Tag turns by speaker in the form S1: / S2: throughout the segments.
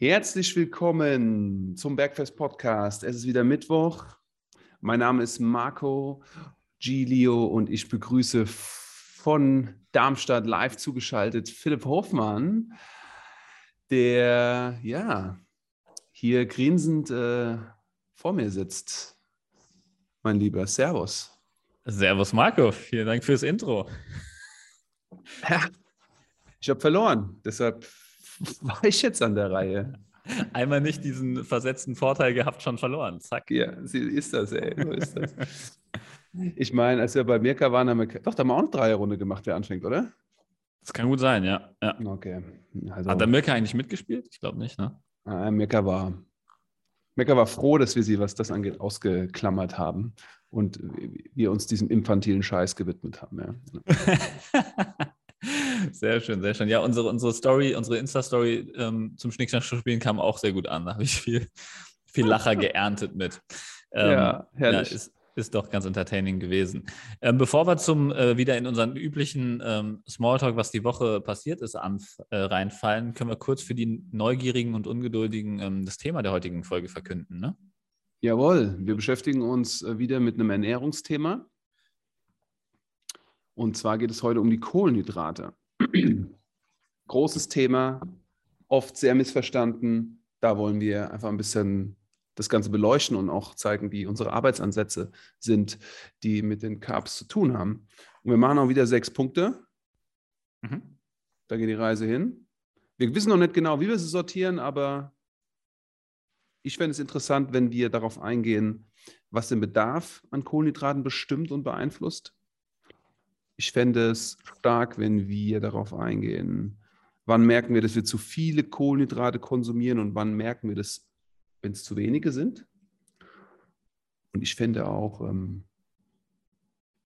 S1: Herzlich willkommen zum Bergfest Podcast. Es ist wieder Mittwoch. Mein Name ist Marco Gilio und ich begrüße von Darmstadt live zugeschaltet Philipp Hofmann, der ja hier grinsend äh, vor mir sitzt. Mein lieber Servus.
S2: Servus Marco, vielen Dank fürs Intro.
S1: Ja, ich habe verloren, deshalb war ich jetzt an der Reihe.
S2: Einmal nicht diesen versetzten Vorteil gehabt, schon verloren. Zack.
S1: Ja, ist das, ey. So ist das. ich meine, als wir bei Mirka waren, haben wir, doch, da haben wir auch eine Dreierrunde gemacht, wer anfängt, oder?
S2: Das kann gut sein, ja. ja.
S1: Okay.
S2: Also, Hat der Mirka eigentlich mitgespielt? Ich glaube nicht, ne?
S1: Ah, Mirka war, Mirka war froh, dass wir sie, was das angeht, ausgeklammert haben und wir uns diesem infantilen Scheiß gewidmet haben. Ja.
S2: Sehr schön, sehr schön. Ja, unsere, unsere Story, unsere Insta-Story ähm, zum Schnickschnack-Spielen kam auch sehr gut an. Da habe ich viel, viel Lacher geerntet mit.
S1: Ähm, ja, herrlich.
S2: Ja, ist, ist doch ganz entertaining gewesen. Ähm, bevor wir zum äh, wieder in unseren üblichen ähm, Smalltalk, was die Woche passiert ist, an, äh, reinfallen, können wir kurz für die Neugierigen und Ungeduldigen ähm, das Thema der heutigen Folge verkünden. Ne?
S1: Jawohl, wir beschäftigen uns äh, wieder mit einem Ernährungsthema. Und zwar geht es heute um die Kohlenhydrate. Großes Thema, oft sehr missverstanden. Da wollen wir einfach ein bisschen das Ganze beleuchten und auch zeigen, wie unsere Arbeitsansätze sind, die mit den Carbs zu tun haben. Und wir machen auch wieder sechs Punkte. Mhm. Da geht die Reise hin. Wir wissen noch nicht genau, wie wir sie sortieren, aber ich fände es interessant, wenn wir darauf eingehen, was den Bedarf an Kohlenhydraten bestimmt und beeinflusst ich fände es stark, wenn wir darauf eingehen, wann merken wir, dass wir zu viele Kohlenhydrate konsumieren und wann merken wir das, wenn es zu wenige sind. Und ich fände auch ähm,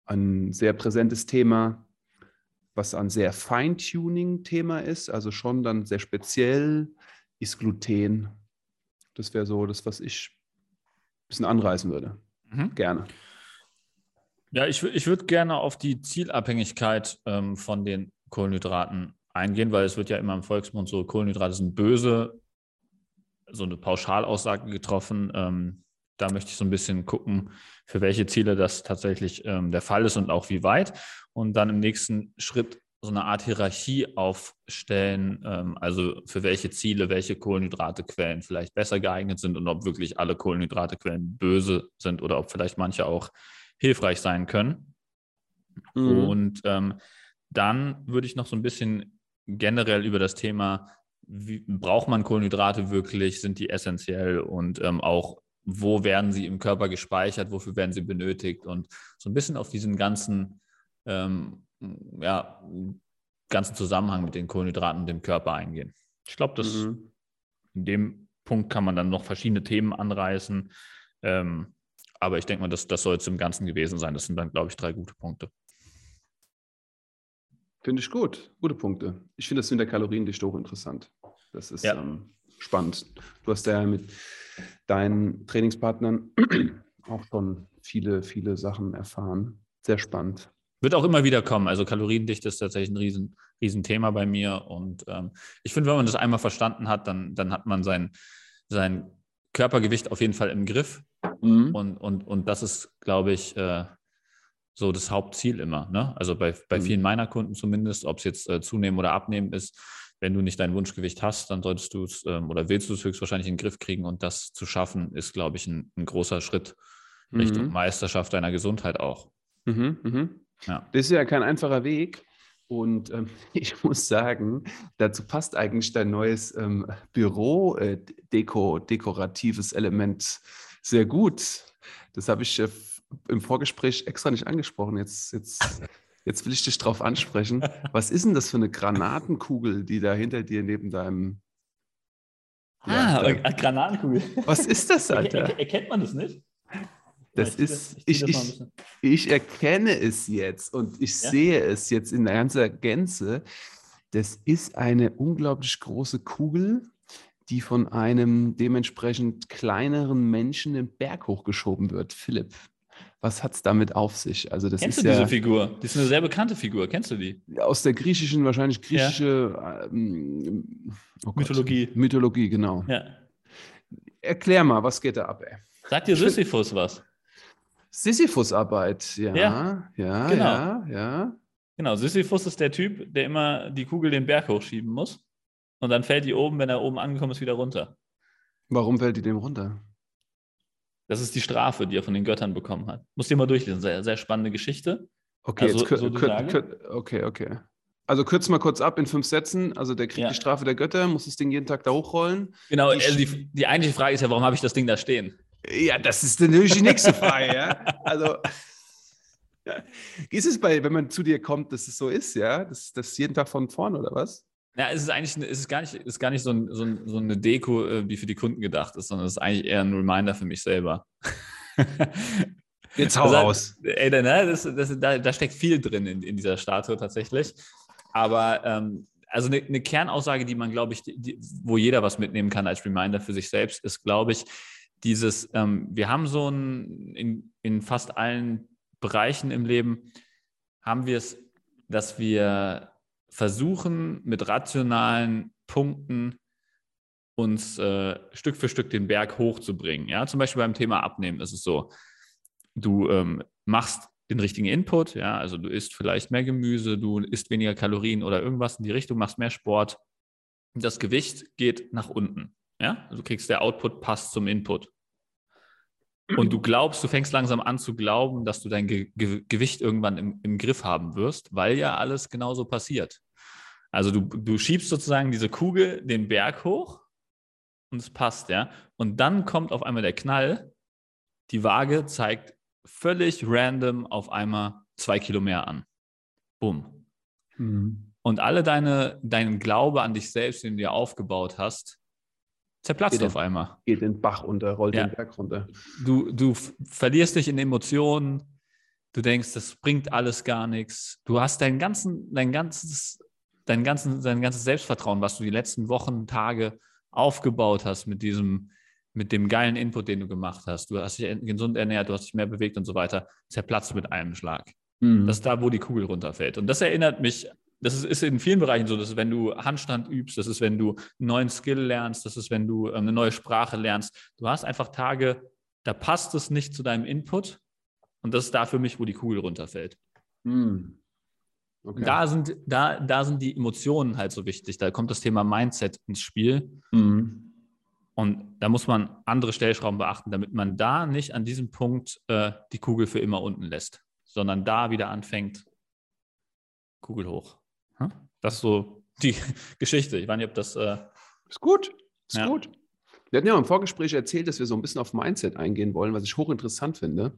S1: ein sehr präsentes Thema, was ein sehr Feintuning-Thema ist, also schon dann sehr speziell, ist Gluten. Das wäre so das, was ich ein bisschen anreißen würde. Mhm. Gerne.
S2: Ja, ich, ich würde gerne auf die Zielabhängigkeit ähm, von den Kohlenhydraten eingehen, weil es wird ja immer im Volksmund so, Kohlenhydrate sind böse, so eine Pauschalaussage getroffen. Ähm, da möchte ich so ein bisschen gucken, für welche Ziele das tatsächlich ähm, der Fall ist und auch wie weit. Und dann im nächsten Schritt so eine Art Hierarchie aufstellen, ähm, also für welche Ziele, welche Kohlenhydratequellen vielleicht besser geeignet sind und ob wirklich alle Kohlenhydratequellen böse sind oder ob vielleicht manche auch hilfreich sein können. Mhm. Und ähm, dann würde ich noch so ein bisschen generell über das Thema, wie, braucht man Kohlenhydrate wirklich, sind die essentiell und ähm, auch, wo werden sie im Körper gespeichert, wofür werden sie benötigt und so ein bisschen auf diesen ganzen, ähm, ja, ganzen Zusammenhang mit den Kohlenhydraten und dem Körper eingehen. Ich glaube, dass mhm. in dem Punkt kann man dann noch verschiedene Themen anreißen. Ähm, aber ich denke mal, das, das soll es im Ganzen gewesen sein. Das sind dann, glaube ich, drei gute Punkte.
S1: Finde ich gut. Gute Punkte. Ich finde das mit der Kaloriendichte hochinteressant. Das ist ja. ähm, spannend. Du hast ja mit deinen Trainingspartnern auch schon viele, viele Sachen erfahren. Sehr spannend.
S2: Wird auch immer wieder kommen. Also Kaloriendichte ist tatsächlich ein riesen, riesen Thema bei mir. Und ähm, ich finde, wenn man das einmal verstanden hat, dann, dann hat man sein, sein Körpergewicht auf jeden Fall im Griff. Mhm. Und, und, und das ist, glaube ich, äh, so das Hauptziel immer. Ne? Also bei, bei mhm. vielen meiner Kunden zumindest, ob es jetzt äh, zunehmen oder abnehmen ist, wenn du nicht dein Wunschgewicht hast, dann solltest du es ähm, oder willst du es höchstwahrscheinlich in den Griff kriegen und das zu schaffen, ist, glaube ich, ein, ein großer Schritt mhm. Richtung Meisterschaft deiner Gesundheit auch.
S1: Mhm, mhm. Ja. Das ist ja kein einfacher Weg. Und ähm, ich muss sagen, dazu passt eigentlich dein neues ähm, Büro-dekoratives äh, Element sehr gut. Das habe ich äh, im Vorgespräch extra nicht angesprochen. Jetzt, jetzt, jetzt will ich dich darauf ansprechen. Was ist denn das für eine Granatenkugel, die da hinter dir neben deinem.
S2: Ah, ja, da, Granatenkugel.
S1: Was ist das, Alter?
S2: Er, erkennt man das nicht?
S1: Das ja, ist, ich, ich, ich, ich, erkenne es jetzt und ich ja? sehe es jetzt in ganzer Gänze. Das ist eine unglaublich große Kugel die von einem dementsprechend kleineren Menschen den Berg hochgeschoben wird. Philipp, was hat es damit auf sich? Also das
S2: Kennst
S1: ist
S2: du
S1: ja
S2: diese Figur? Die ist eine sehr bekannte Figur. Kennst du die?
S1: aus der griechischen, wahrscheinlich griechische ähm, oh.
S2: Mythologie.
S1: Mythologie, genau.
S2: Ja.
S1: Erklär mal, was geht da ab, ey?
S2: Sagt dir Sisyphus was?
S1: Sisyphusarbeit, ja, ja, ja,
S2: genau.
S1: ja, ja.
S2: Genau, Sisyphus ist der Typ, der immer die Kugel den Berg hochschieben muss. Und dann fällt die oben, wenn er oben angekommen ist, wieder runter.
S1: Warum fällt die dem runter?
S2: Das ist die Strafe, die er von den Göttern bekommen hat. Muss dir mal durchlesen. Sehr, sehr spannende Geschichte.
S1: Okay,
S2: Also,
S1: jetzt
S2: so
S1: okay, okay. Also kürz mal kurz ab in fünf Sätzen. Also der kriegt
S2: Ja.
S1: die Strafe der Götter, muss das Ding jeden Tag da hochrollen.
S2: Genau,
S1: Die
S2: also die, die eigentliche Frage ist ja, warum habe ich das Ding da stehen?
S1: Ja, das ist natürlich die nächste Frage, ja. Also ist es bei, wenn man zu dir kommt, dass es so ist, ja? Das das jeden Tag von vorn oder was?
S2: Ja, es ist eigentlich es ist gar nicht, es ist gar nicht so, ein, so, ein, so eine Deko, äh, die für die Kunden gedacht ist, sondern es ist eigentlich eher ein Reminder für mich selber.
S1: Jetzt
S2: Das hat- Ey, da- ne, das, das, da, da steckt viel drin in, in dieser Statue tatsächlich. Aber ähm, also eine, eine Kernaussage, die man, glaube ich, die, die, wo jeder was mitnehmen kann als Reminder für sich selbst, ist, glaube ich, dieses, ähm, wir haben so ein, in, in fast allen Bereichen im Leben, haben wir es, dass wir versuchen, mit rationalen Punkten uns äh, Stück für Stück den Berg hochzubringen. Ja, zum Beispiel beim Thema Abnehmen ist es so, du ähm, machst den richtigen Input, ja, also du isst vielleicht mehr Gemüse, du isst weniger Kalorien oder irgendwas in die Richtung, machst mehr Sport. Das Gewicht geht nach unten, ja, also du kriegst der Output passt zum Input. Und du glaubst, du fängst langsam an zu glauben, dass du dein Ge Ge Gewicht irgendwann im, im Griff haben wirst, weil ja alles genauso passiert. Also du, du schiebst sozusagen diese Kugel den Berg hoch und es passt, ja. Und dann kommt auf einmal der Knall, die Waage zeigt völlig random auf einmal zwei Kilo mehr an. Bumm.
S1: Mhm.
S2: Und alle deine, deinen Glaube an dich selbst, den du dir aufgebaut hast, zerplatzt
S1: Geht
S2: auf einmal.
S1: Geht den Bach runter, rollt
S2: Ja.
S1: den Berg runter.
S2: Du, du verlierst dich in Emotionen, du denkst, das bringt alles gar nichts. Du hast dein, ganzen, dein, ganzes, dein, ganzen, dein ganzes Selbstvertrauen, was du die letzten Wochen, Tage aufgebaut hast mit diesem, mit dem geilen Input, den du gemacht hast. Du hast dich gesund ernährt, du hast dich mehr bewegt und so weiter, zerplatzt mit einem Schlag.
S1: Mhm.
S2: Das ist da, wo die Kugel runterfällt. Und das erinnert mich, das ist, ist in vielen Bereichen so, das ist, wenn du Handstand übst, das ist, wenn du einen neuen Skill lernst, das ist, wenn du ähm, eine neue Sprache lernst. Du hast einfach Tage, da passt es nicht zu deinem Input. Und das ist da für mich, wo die Kugel runterfällt.
S1: Mhm. Okay.
S2: Da, sind, da, da sind die Emotionen halt so wichtig. Da kommt das Thema Mindset ins Spiel.
S1: Mhm.
S2: Und da muss man andere Stellschrauben beachten, damit man da nicht an diesem Punkt äh, die Kugel für immer unten lässt, sondern da wieder anfängt, Kugel hoch. Hm? Das ist so die Geschichte. Ich weiß nicht, ob das. Äh,
S1: Ist gut. Ist
S2: Ja.
S1: gut. Wir hatten ja im Vorgespräch erzählt, dass wir so ein bisschen auf Mindset eingehen wollen, was ich hochinteressant finde.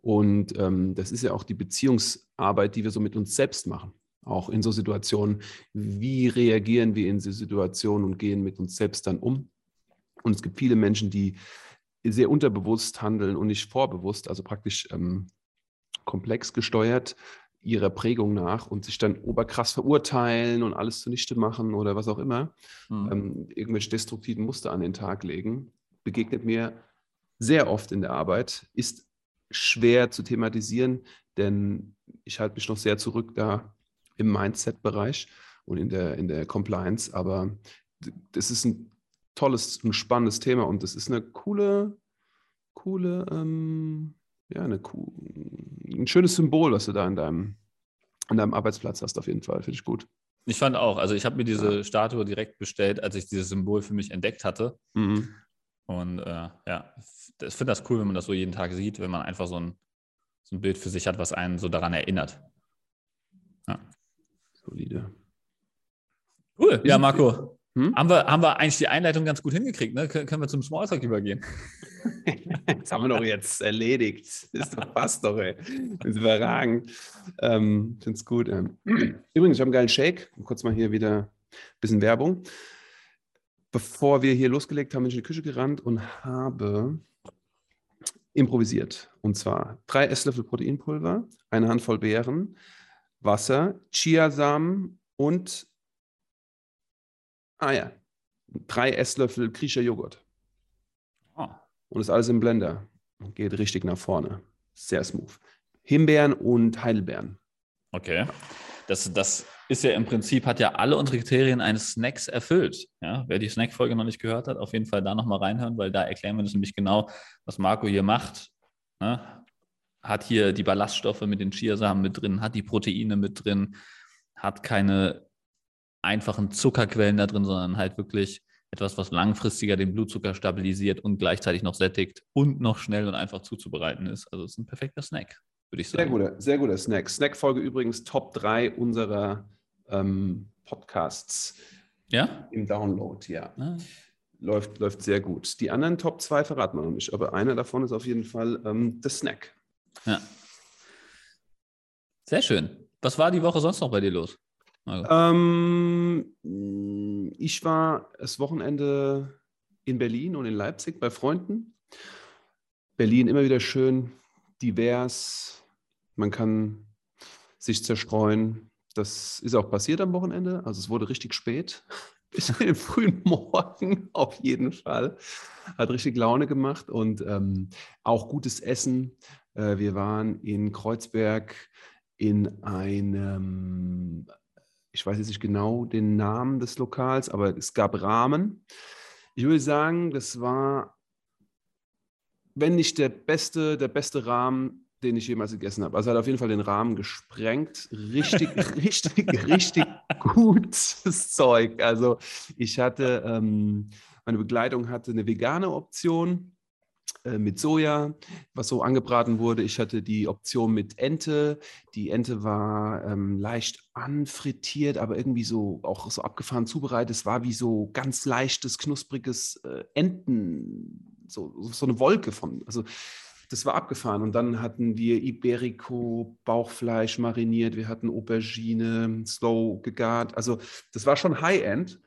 S1: Und ähm, das ist ja auch die Beziehungsarbeit, die wir so mit uns selbst machen. Auch in so Situationen. Wie reagieren wir in so Situationen und gehen mit uns selbst dann um? Und es gibt viele Menschen, die sehr unterbewusst handeln und nicht vorbewusst, also praktisch ähm, komplex gesteuert ihrer Prägung nach und sich dann oberkrass verurteilen und alles zunichte machen oder was auch immer
S2: hm.
S1: ähm, irgendwelche destruktiven Muster an den Tag legen, begegnet mir sehr oft in der Arbeit, ist schwer zu thematisieren, denn ich halte mich noch sehr zurück da im Mindset-Bereich und in der, in der Compliance, aber das ist ein tolles und spannendes Thema und das ist eine coole, coole, ähm, ja, eine, ein schönes Symbol, was du da an deinem, an deinem Arbeitsplatz hast, auf jeden Fall. Finde ich gut.
S2: ich fand auch, also ich habe mir diese Statue direkt bestellt, als ich dieses Symbol für mich entdeckt hatte.
S1: Mhm.
S2: Und äh, ja, ich finde das cool, wenn man das so jeden Tag sieht, wenn man einfach so ein, so ein Bild für sich hat, was einen so daran erinnert.
S1: Solide.
S2: Cool. Ja, Marco.
S1: Hm?
S2: Haben wir, haben wir eigentlich die Einleitung ganz gut hingekriegt, ne? Kön- Können wir zum Smalltalk übergehen?
S1: Das haben wir doch jetzt erledigt. Das ist doch passt doch, ey. Das ist überragend. Ähm, Finde es gut. Ähm. Übrigens, ich habe einen geilen Shake. Kurz mal hier wieder ein bisschen Werbung. Bevor wir hier losgelegt haben, bin ich in die Küche gerannt und habe improvisiert. Und zwar drei Esslöffel Proteinpulver, eine Handvoll Beeren, Wasser, Chiasamen und ah ja, drei Esslöffel griechischer Joghurt.
S2: Oh.
S1: Und das alles im Blender. Geht richtig nach vorne. sehr smooth. Himbeeren und Heidelbeeren.
S2: Okay. Das, das ist ja im Prinzip, hat ja alle unsere Kriterien eines Snacks erfüllt. Ja, wer die Snack-Folge noch nicht gehört hat, auf jeden Fall da nochmal reinhören, weil da erklären wir das nämlich genau, was Marco hier macht. Ne? Hat hier die Ballaststoffe mit den Chiasamen mit drin, hat die Proteine mit drin, hat keine einfachen Zuckerquellen da drin, sondern halt wirklich etwas, was langfristiger den Blutzucker stabilisiert und gleichzeitig noch sättigt und noch schnell und einfach zuzubereiten ist. Also es ist ein perfekter Snack, würde ich sagen.
S1: Sehr guter, sehr guter Snack. Snack-Folge übrigens Top 3 unserer ähm, Podcasts
S2: ja?
S1: im Download, ja. Ah. Läuft, läuft sehr gut. Die anderen Top 2 verraten wir noch nicht, aber einer davon ist auf jeden Fall ähm, der Snack.
S2: Ja. Sehr schön. Was war die Woche sonst noch bei dir los?
S1: Ähm, ich war das Wochenende in Berlin und in Leipzig bei Freunden. Berlin immer wieder schön, divers. Man kann sich zerstreuen. Das ist auch passiert am Wochenende. Also es wurde richtig spät. Bis in den frühen Morgen auf jeden Fall. Hat richtig Laune gemacht und ähm, auch gutes Essen. Äh, wir waren in Kreuzberg in einem ich weiß jetzt nicht genau den Namen des Lokals, aber es gab Rahmen. Ich würde sagen, das war, wenn nicht der beste, der beste Rahmen, den ich jemals gegessen habe. Also hat auf jeden Fall den Rahmen gesprengt. Richtig, richtig, richtig gutes Zeug. Also ich hatte, ähm, meine Begleitung hatte eine vegane Option mit Soja, was so angebraten wurde. Ich hatte die Option mit Ente. Die Ente war ähm, leicht anfrittiert, aber irgendwie so auch so abgefahren zubereitet. Es war wie so ganz leichtes, knuspriges äh, Enten, so, so eine Wolke von. Also das war abgefahren. Und dann hatten wir Iberico, Bauchfleisch mariniert, wir hatten Aubergine, Slow gegart. Also das war schon High-End.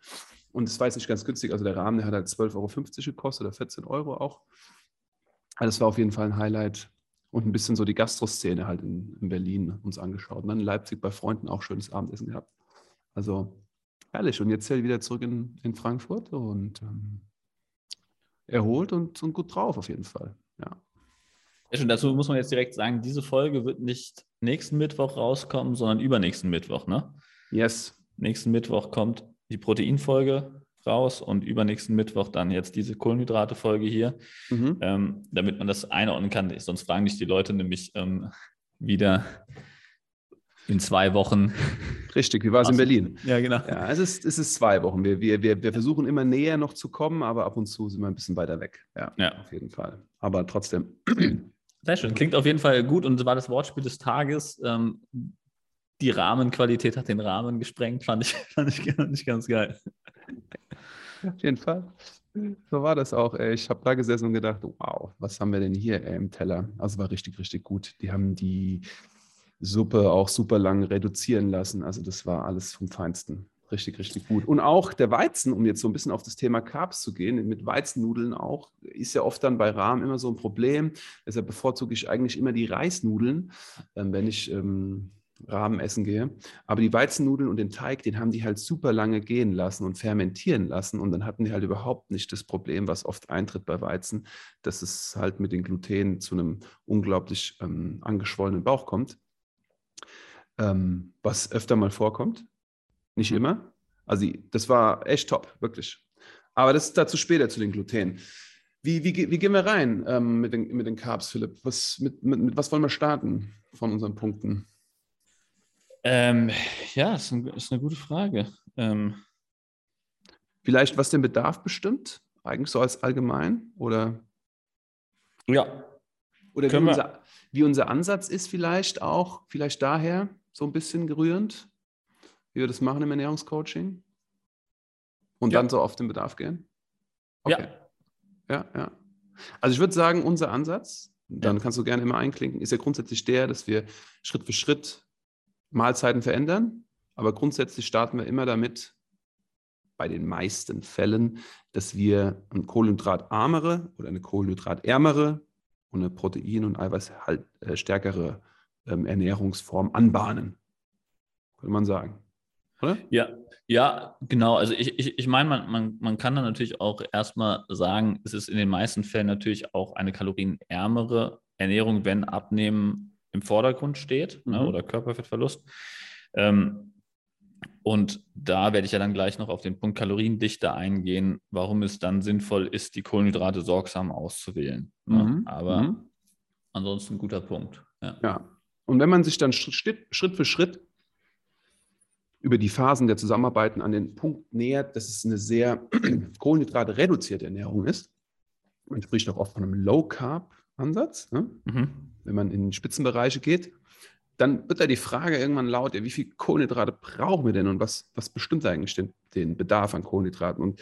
S1: Und es war jetzt nicht ganz günstig. Also der Rahmen, der hat halt 12,50 Euro gekostet oder 14 Euro auch. Also das war auf jeden Fall ein Highlight und ein bisschen so die Gastroszene halt in, in, Berlin uns angeschaut. Und dann in Leipzig bei Freunden auch schönes Abendessen gehabt. Also herrlich. Und jetzt wieder zurück in, in Frankfurt und ähm, erholt und, und gut drauf auf jeden Fall. Ja.
S2: Ja, schon, dazu muss man jetzt direkt sagen, diese Folge wird nicht nächsten Mittwoch rauskommen, sondern übernächsten Mittwoch, ne?
S1: Yes.
S2: Nächsten Mittwoch kommt die Proteinfolge raus und übernächsten Mittwoch dann jetzt diese Kohlenhydrate-Folge hier, mhm. ähm, damit man das einordnen kann. Sonst fragen dich die Leute nämlich ähm, wieder in zwei Wochen.
S1: Richtig, wie war es in Berlin?
S2: Ja, genau.
S1: Ja, es ist, es ist zwei Wochen. Wir, wir, wir, wir versuchen immer näher noch zu kommen, aber ab und zu sind wir ein bisschen weiter weg. Ja, ja. auf jeden Fall. Aber trotzdem.
S2: Sehr schön. Klingt auf jeden Fall gut und war das Wortspiel des Tages. Ähm, die Rahmenqualität hat den Rahmen gesprengt, fand ich, fand ich, fand ich ganz geil.
S1: Auf jeden Fall. So war das auch. Ey. Ich habe da gesessen und gedacht, wow, was haben wir denn hier ey, im Teller? Also war richtig, richtig gut. Die haben die Suppe auch super lang reduzieren lassen. Also das war alles vom Feinsten. Richtig, richtig gut. Und auch der Weizen, um jetzt so ein bisschen auf das Thema Carbs zu gehen, mit Weizennudeln auch, ist ja oft dann bei Rahmen immer so ein Problem. Deshalb bevorzuge ich eigentlich immer die Reisnudeln, ähm, wenn ich ähm, Rahmen essen gehe. Aber die Weizennudeln und den Teig, den haben die halt super lange gehen lassen und fermentieren lassen. Und dann hatten die halt überhaupt nicht das Problem, was oft eintritt bei Weizen, dass es halt mit den Gluten zu einem unglaublich ähm, angeschwollenen Bauch kommt. Ähm, was öfter mal vorkommt. Nicht mhm. immer. Also das war echt top, wirklich. Aber das ist dazu später zu den Gluten. Wie, wie, wie gehen wir rein ähm, mit, den, mit den Carbs, Philipp? Was, mit, mit, mit was wollen wir starten von unseren Punkten?
S2: Ähm, ja, ist, ein, ist, eine gute Frage. Ähm,
S1: Vielleicht, was den Bedarf bestimmt? Eigentlich so als allgemein? Oder?
S2: Ja.
S1: Oder wie unser, wie unser, Ansatz ist, vielleicht auch, vielleicht daher so ein bisschen gerührend, wie wir das machen im Ernährungscoaching? Und ja. dann so auf den Bedarf gehen?
S2: Okay.
S1: Ja. Ja, ja. Also ich würde sagen, unser Ansatz, dann ja. kannst du gerne immer einklinken, ist ja grundsätzlich der, dass wir Schritt für Schritt Mahlzeiten verändern, aber grundsätzlich starten wir immer damit, bei den meisten Fällen, dass wir eine kohlenhydratarmere oder eine kohlenhydratärmere und eine protein- und eiweißstärkere ähm, Ernährungsform anbahnen. Könnte man sagen.
S2: Oder? Ja, ja, genau. Also ich, ich, ich meine, man, man, man kann dann natürlich auch erstmal sagen, es ist in den meisten Fällen natürlich auch eine kalorienärmere Ernährung, wenn Abnehmen im Vordergrund steht ne, mhm. ne, oder Körperfettverlust. Ähm, und da werde ich ja dann gleich noch auf den Punkt Kaloriendichte eingehen, warum es dann sinnvoll ist, die Kohlenhydrate sorgsam auszuwählen. Ne? Mhm. Aber mhm. ansonsten ein guter Punkt.
S1: Ja. ja. Und wenn man sich dann Schritt, Schritt für Schritt über die Phasen der Zusammenarbeiten an den Punkt nähert, dass es eine sehr Kohlenhydrate reduzierte Ernährung ist, man spricht auch oft von einem Low-Carb-Ansatz, ne? mhm. Wenn man in Spitzenbereiche geht, dann wird da die Frage irgendwann laut, ja, wie viel Kohlenhydrate brauchen wir denn und was, was bestimmt eigentlich den, den Bedarf an Kohlenhydraten? Und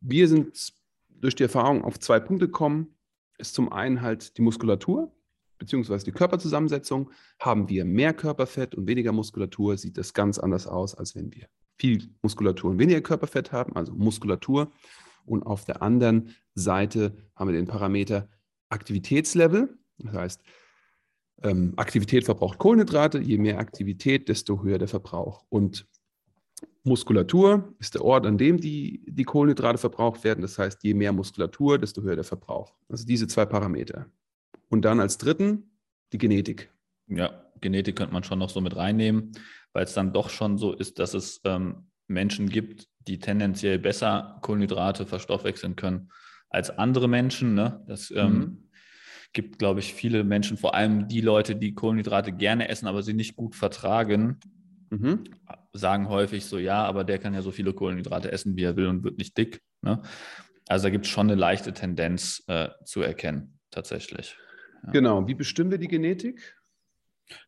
S1: wir sind durch die Erfahrung auf zwei Punkte gekommen. Ist zum einen halt die Muskulatur, beziehungsweise die Körperzusammensetzung. Haben wir mehr Körperfett und weniger Muskulatur, sieht das ganz anders aus, als wenn wir viel Muskulatur und weniger Körperfett haben, also Muskulatur. Und auf der anderen Seite haben wir den Parameter Aktivitätslevel. Das heißt, ähm, Aktivität verbraucht Kohlenhydrate. Je mehr Aktivität, desto höher der Verbrauch. Und Muskulatur ist der Ort, an dem die, die Kohlenhydrate verbraucht werden. Das heißt, je mehr Muskulatur, desto höher der Verbrauch. Also diese zwei Parameter. Und dann als dritten die Genetik.
S2: Ja, Genetik könnte man schon noch so mit reinnehmen, weil es dann doch schon so ist, dass es ähm, Menschen gibt, die tendenziell besser Kohlenhydrate verstoffwechseln können als andere Menschen. Ne? Das ähm, mhm. Gibt, glaube ich, viele Menschen, vor allem die Leute, die Kohlenhydrate gerne essen, aber sie nicht gut vertragen, mhm. sagen häufig so, ja, aber der kann ja so viele Kohlenhydrate essen, wie er will und wird nicht dick. Ne? Also da gibt es schon eine leichte Tendenz äh, zu erkennen, tatsächlich.
S1: Ja. Genau. Wie bestimmen wir die Genetik?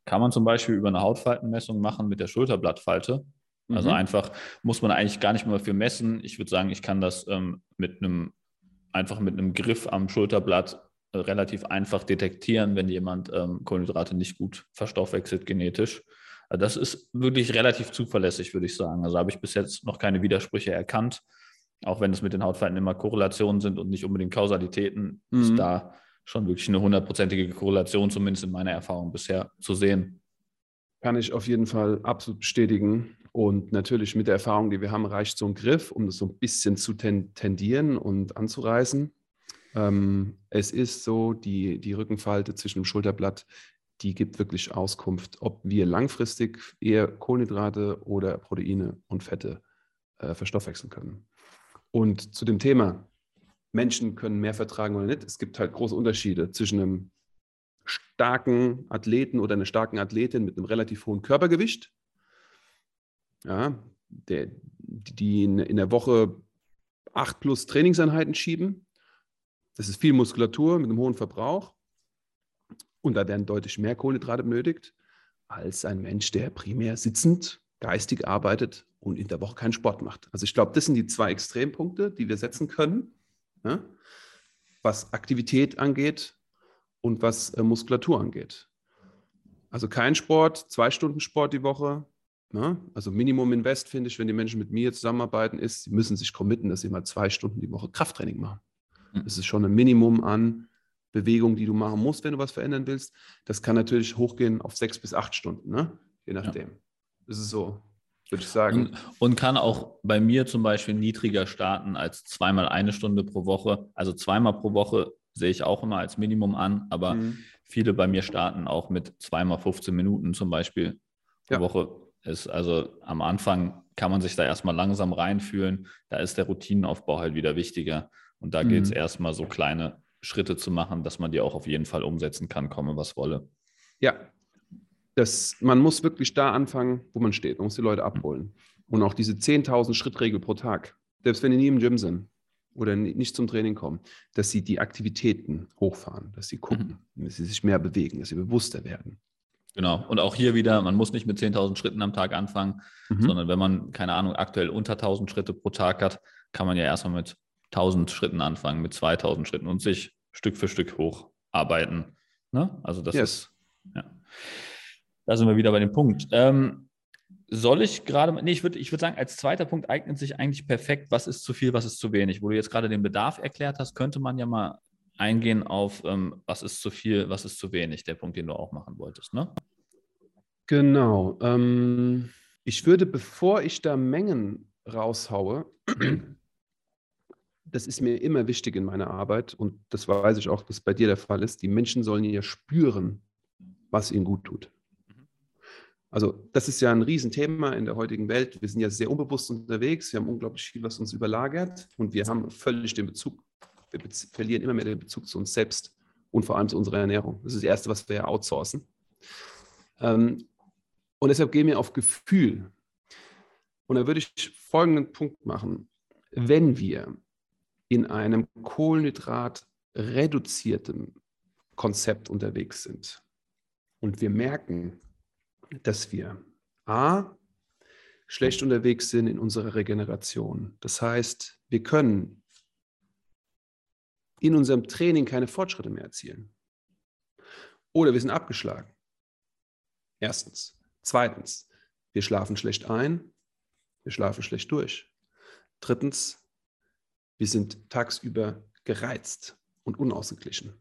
S2: Kann man zum Beispiel über eine Hautfaltenmessung machen mit der Schulterblattfalte. Also mhm. einfach muss man eigentlich gar nicht mehr für messen. Ich würde sagen, ich kann das ähm, mit einem, einfach mit einem Griff am Schulterblatt relativ einfach detektieren, wenn jemand ähm, Kohlenhydrate nicht gut verstoffwechselt genetisch. Also das ist wirklich relativ zuverlässig, würde ich sagen. Also habe ich bis jetzt noch keine Widersprüche erkannt, auch wenn es mit den Hautfalten immer Korrelationen sind und nicht unbedingt Kausalitäten, mhm. ist da schon wirklich eine hundertprozentige Korrelation, zumindest in meiner Erfahrung bisher, zu sehen.
S1: Kann ich auf jeden Fall absolut bestätigen. Und natürlich mit der Erfahrung, die wir haben, reicht so ein Griff, um das so ein bisschen zu tendieren und anzureißen. Ähm, es ist so, die, die Rückenfalte zwischen dem Schulterblatt, die gibt wirklich Auskunft, ob wir langfristig eher Kohlenhydrate oder Proteine und Fette äh, verstoffwechseln können. Und zu dem Thema, Menschen können mehr vertragen oder nicht, es gibt halt große Unterschiede zwischen einem starken Athleten oder einer starken Athletin mit einem relativ hohen Körpergewicht ja, der, die in, in der Woche acht plus Trainingseinheiten schieben. Das ist viel Muskulatur mit einem hohen Verbrauch. Und da werden deutlich mehr Kohlenhydrate benötigt als ein Mensch, der primär sitzend, geistig arbeitet und in der Woche keinen Sport macht. Also ich glaube, das sind die zwei Extrempunkte, die wir setzen können, ja, was Aktivität angeht und was äh, Muskulatur angeht. Also kein Sport, zwei Stunden Sport die Woche, Ne? Also Minimum Invest finde ich, wenn die Menschen mit mir zusammenarbeiten, ist, sie müssen sich committen, dass sie mal zwei Stunden die Woche Krafttraining machen. Mhm. Das ist schon ein Minimum an Bewegung, die du machen musst, wenn du was verändern willst. Das kann natürlich hochgehen auf sechs bis acht Stunden, ne? je nachdem. Ja. Das ist so, würde ich sagen.
S2: Und, und, kann auch bei mir zum Beispiel niedriger starten als zweimal eine Stunde pro Woche. Also zweimal pro Woche sehe ich auch immer als Minimum an, aber mhm. viele bei mir starten auch mit zweimal 15 Minuten zum Beispiel pro ja. Woche ist also am Anfang kann man sich da erstmal langsam reinfühlen. Da ist der Routinenaufbau halt wieder wichtiger. Und da mhm. geht es erstmal so kleine Schritte zu machen, dass man die auch auf jeden Fall umsetzen kann, komme was wolle.
S1: Ja, das, man muss wirklich da anfangen, wo man steht. Man muss die Leute abholen. Und auch diese 10.000 Schrittregel pro Tag, selbst wenn die nie im Gym sind oder nicht zum Training kommen, dass sie die Aktivitäten hochfahren, dass sie gucken, mhm. dass sie sich mehr bewegen, dass sie bewusster werden.
S2: Genau. Und auch hier wieder, man muss nicht mit 10.000 Schritten am Tag anfangen, mhm. sondern wenn man, keine Ahnung, aktuell unter 1.000 Schritte pro Tag hat, kann man ja erstmal mit 1.000 Schritten anfangen, mit 2.000 Schritten und sich Stück für Stück hocharbeiten. Ne? Also das yes. ist, ja. Da sind wir wieder bei dem Punkt. Ähm, soll ich gerade, nee, ich würde ich würd sagen, als zweiter Punkt eignet sich eigentlich perfekt, was ist zu viel, was ist zu wenig. Wo du jetzt gerade den Bedarf erklärt hast, könnte man ja mal eingehen auf, ähm, was ist zu viel, was ist zu wenig, der Punkt, den du auch machen wolltest, ne?
S1: Genau. Ähm, ich würde, bevor ich da Mengen raushaue, das ist mir immer wichtig in meiner Arbeit und das weiß ich auch, dass bei dir der Fall ist. Die Menschen sollen ja spüren, was ihnen gut tut. Also das ist ja ein Riesenthema in der heutigen Welt. Wir sind ja sehr unbewusst unterwegs. Wir haben unglaublich viel, was uns überlagert und wir haben völlig den Bezug, wir verlieren immer mehr den Bezug zu uns selbst und vor allem zu unserer Ernährung. Das ist das Erste, was wir outsourcen. Ähm, und deshalb gehen wir auf Gefühl. Und da würde ich folgenden Punkt machen. Wenn wir in einem Kohlenhydrat reduzierten Konzept unterwegs sind und wir merken, dass wir A, schlecht unterwegs sind in unserer Regeneration. Das heißt, wir können in unserem Training keine Fortschritte mehr erzielen. Oder wir sind abgeschlagen. Erstens. Zweitens, wir schlafen schlecht ein, wir schlafen schlecht durch. Drittens, wir sind tagsüber gereizt und unausgeglichen.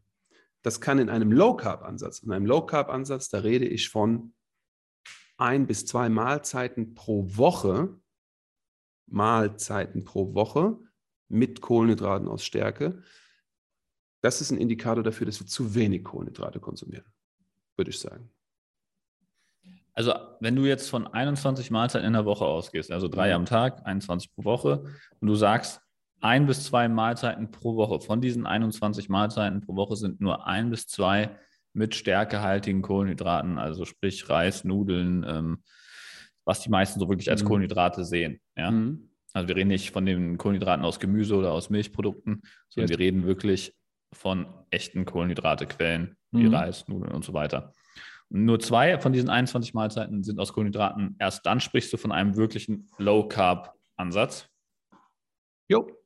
S1: Das kann in einem Low-Carb-Ansatz, in einem Low-Carb-Ansatz, da rede ich von ein bis zwei Mahlzeiten pro Woche, Mahlzeiten pro Woche mit Kohlenhydraten aus Stärke. Das ist ein Indikator dafür, dass wir zu wenig Kohlenhydrate konsumieren, würde ich sagen.
S2: Also, wenn du jetzt von 21 Mahlzeiten in der Woche ausgehst, also drei am Tag, 21 pro Woche, und du sagst, ein bis zwei Mahlzeiten pro Woche, von diesen 21 Mahlzeiten pro Woche sind nur ein bis zwei mit stärkehaltigen Kohlenhydraten, also sprich Reis, Nudeln, ähm, was die meisten so wirklich als mhm. Kohlenhydrate sehen. Ja? Mhm. Also wir reden nicht von den Kohlenhydraten aus Gemüse oder aus Milchprodukten, sondern wir reden wirklich von echten Kohlenhydratequellen wie mhm. Reis, Nudeln und so weiter. Nur zwei von diesen 21 Mahlzeiten sind aus Kohlenhydraten. Erst dann sprichst du von einem wirklichen Low-Carb-Ansatz. Jo.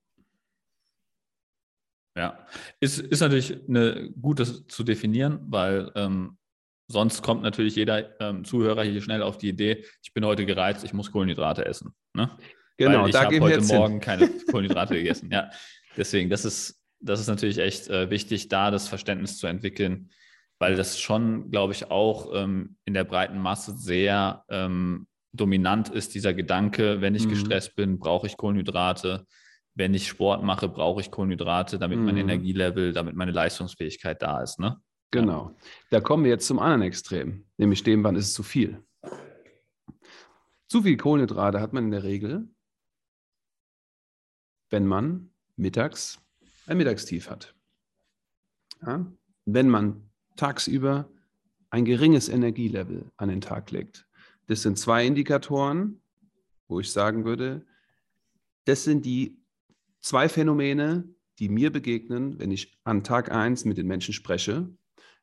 S2: Ja, ist, ist natürlich eine, gut, das zu definieren, weil ähm, sonst kommt natürlich jeder ähm, Zuhörer hier schnell auf die Idee, ich bin heute gereizt, ich muss Kohlenhydrate essen. Ne? Genau, weil ich habe heute Morgen hin. keine Kohlenhydrate gegessen. Ja, deswegen, das ist, das ist natürlich echt äh, wichtig, da das Verständnis zu entwickeln, weil das schon, glaube ich, auch ähm, in der breiten Masse sehr ähm, dominant ist, dieser Gedanke, wenn ich mhm. gestresst bin, brauche ich Kohlenhydrate. Wenn ich Sport mache, brauche ich Kohlenhydrate, damit mhm. mein Energielevel, damit meine Leistungsfähigkeit da ist. Ne?
S1: Genau. Da kommen wir jetzt zum anderen Extrem, nämlich dem, wann ist es zu viel. Zu viel Kohlenhydrate hat man in der Regel, wenn man mittags ein Mittagstief hat. Ja? Wenn man tagsüber ein geringes Energielevel an den Tag legt. Das sind zwei Indikatoren, wo ich sagen würde, das sind die zwei Phänomene, die mir begegnen, wenn ich an Tag 1 mit den Menschen spreche,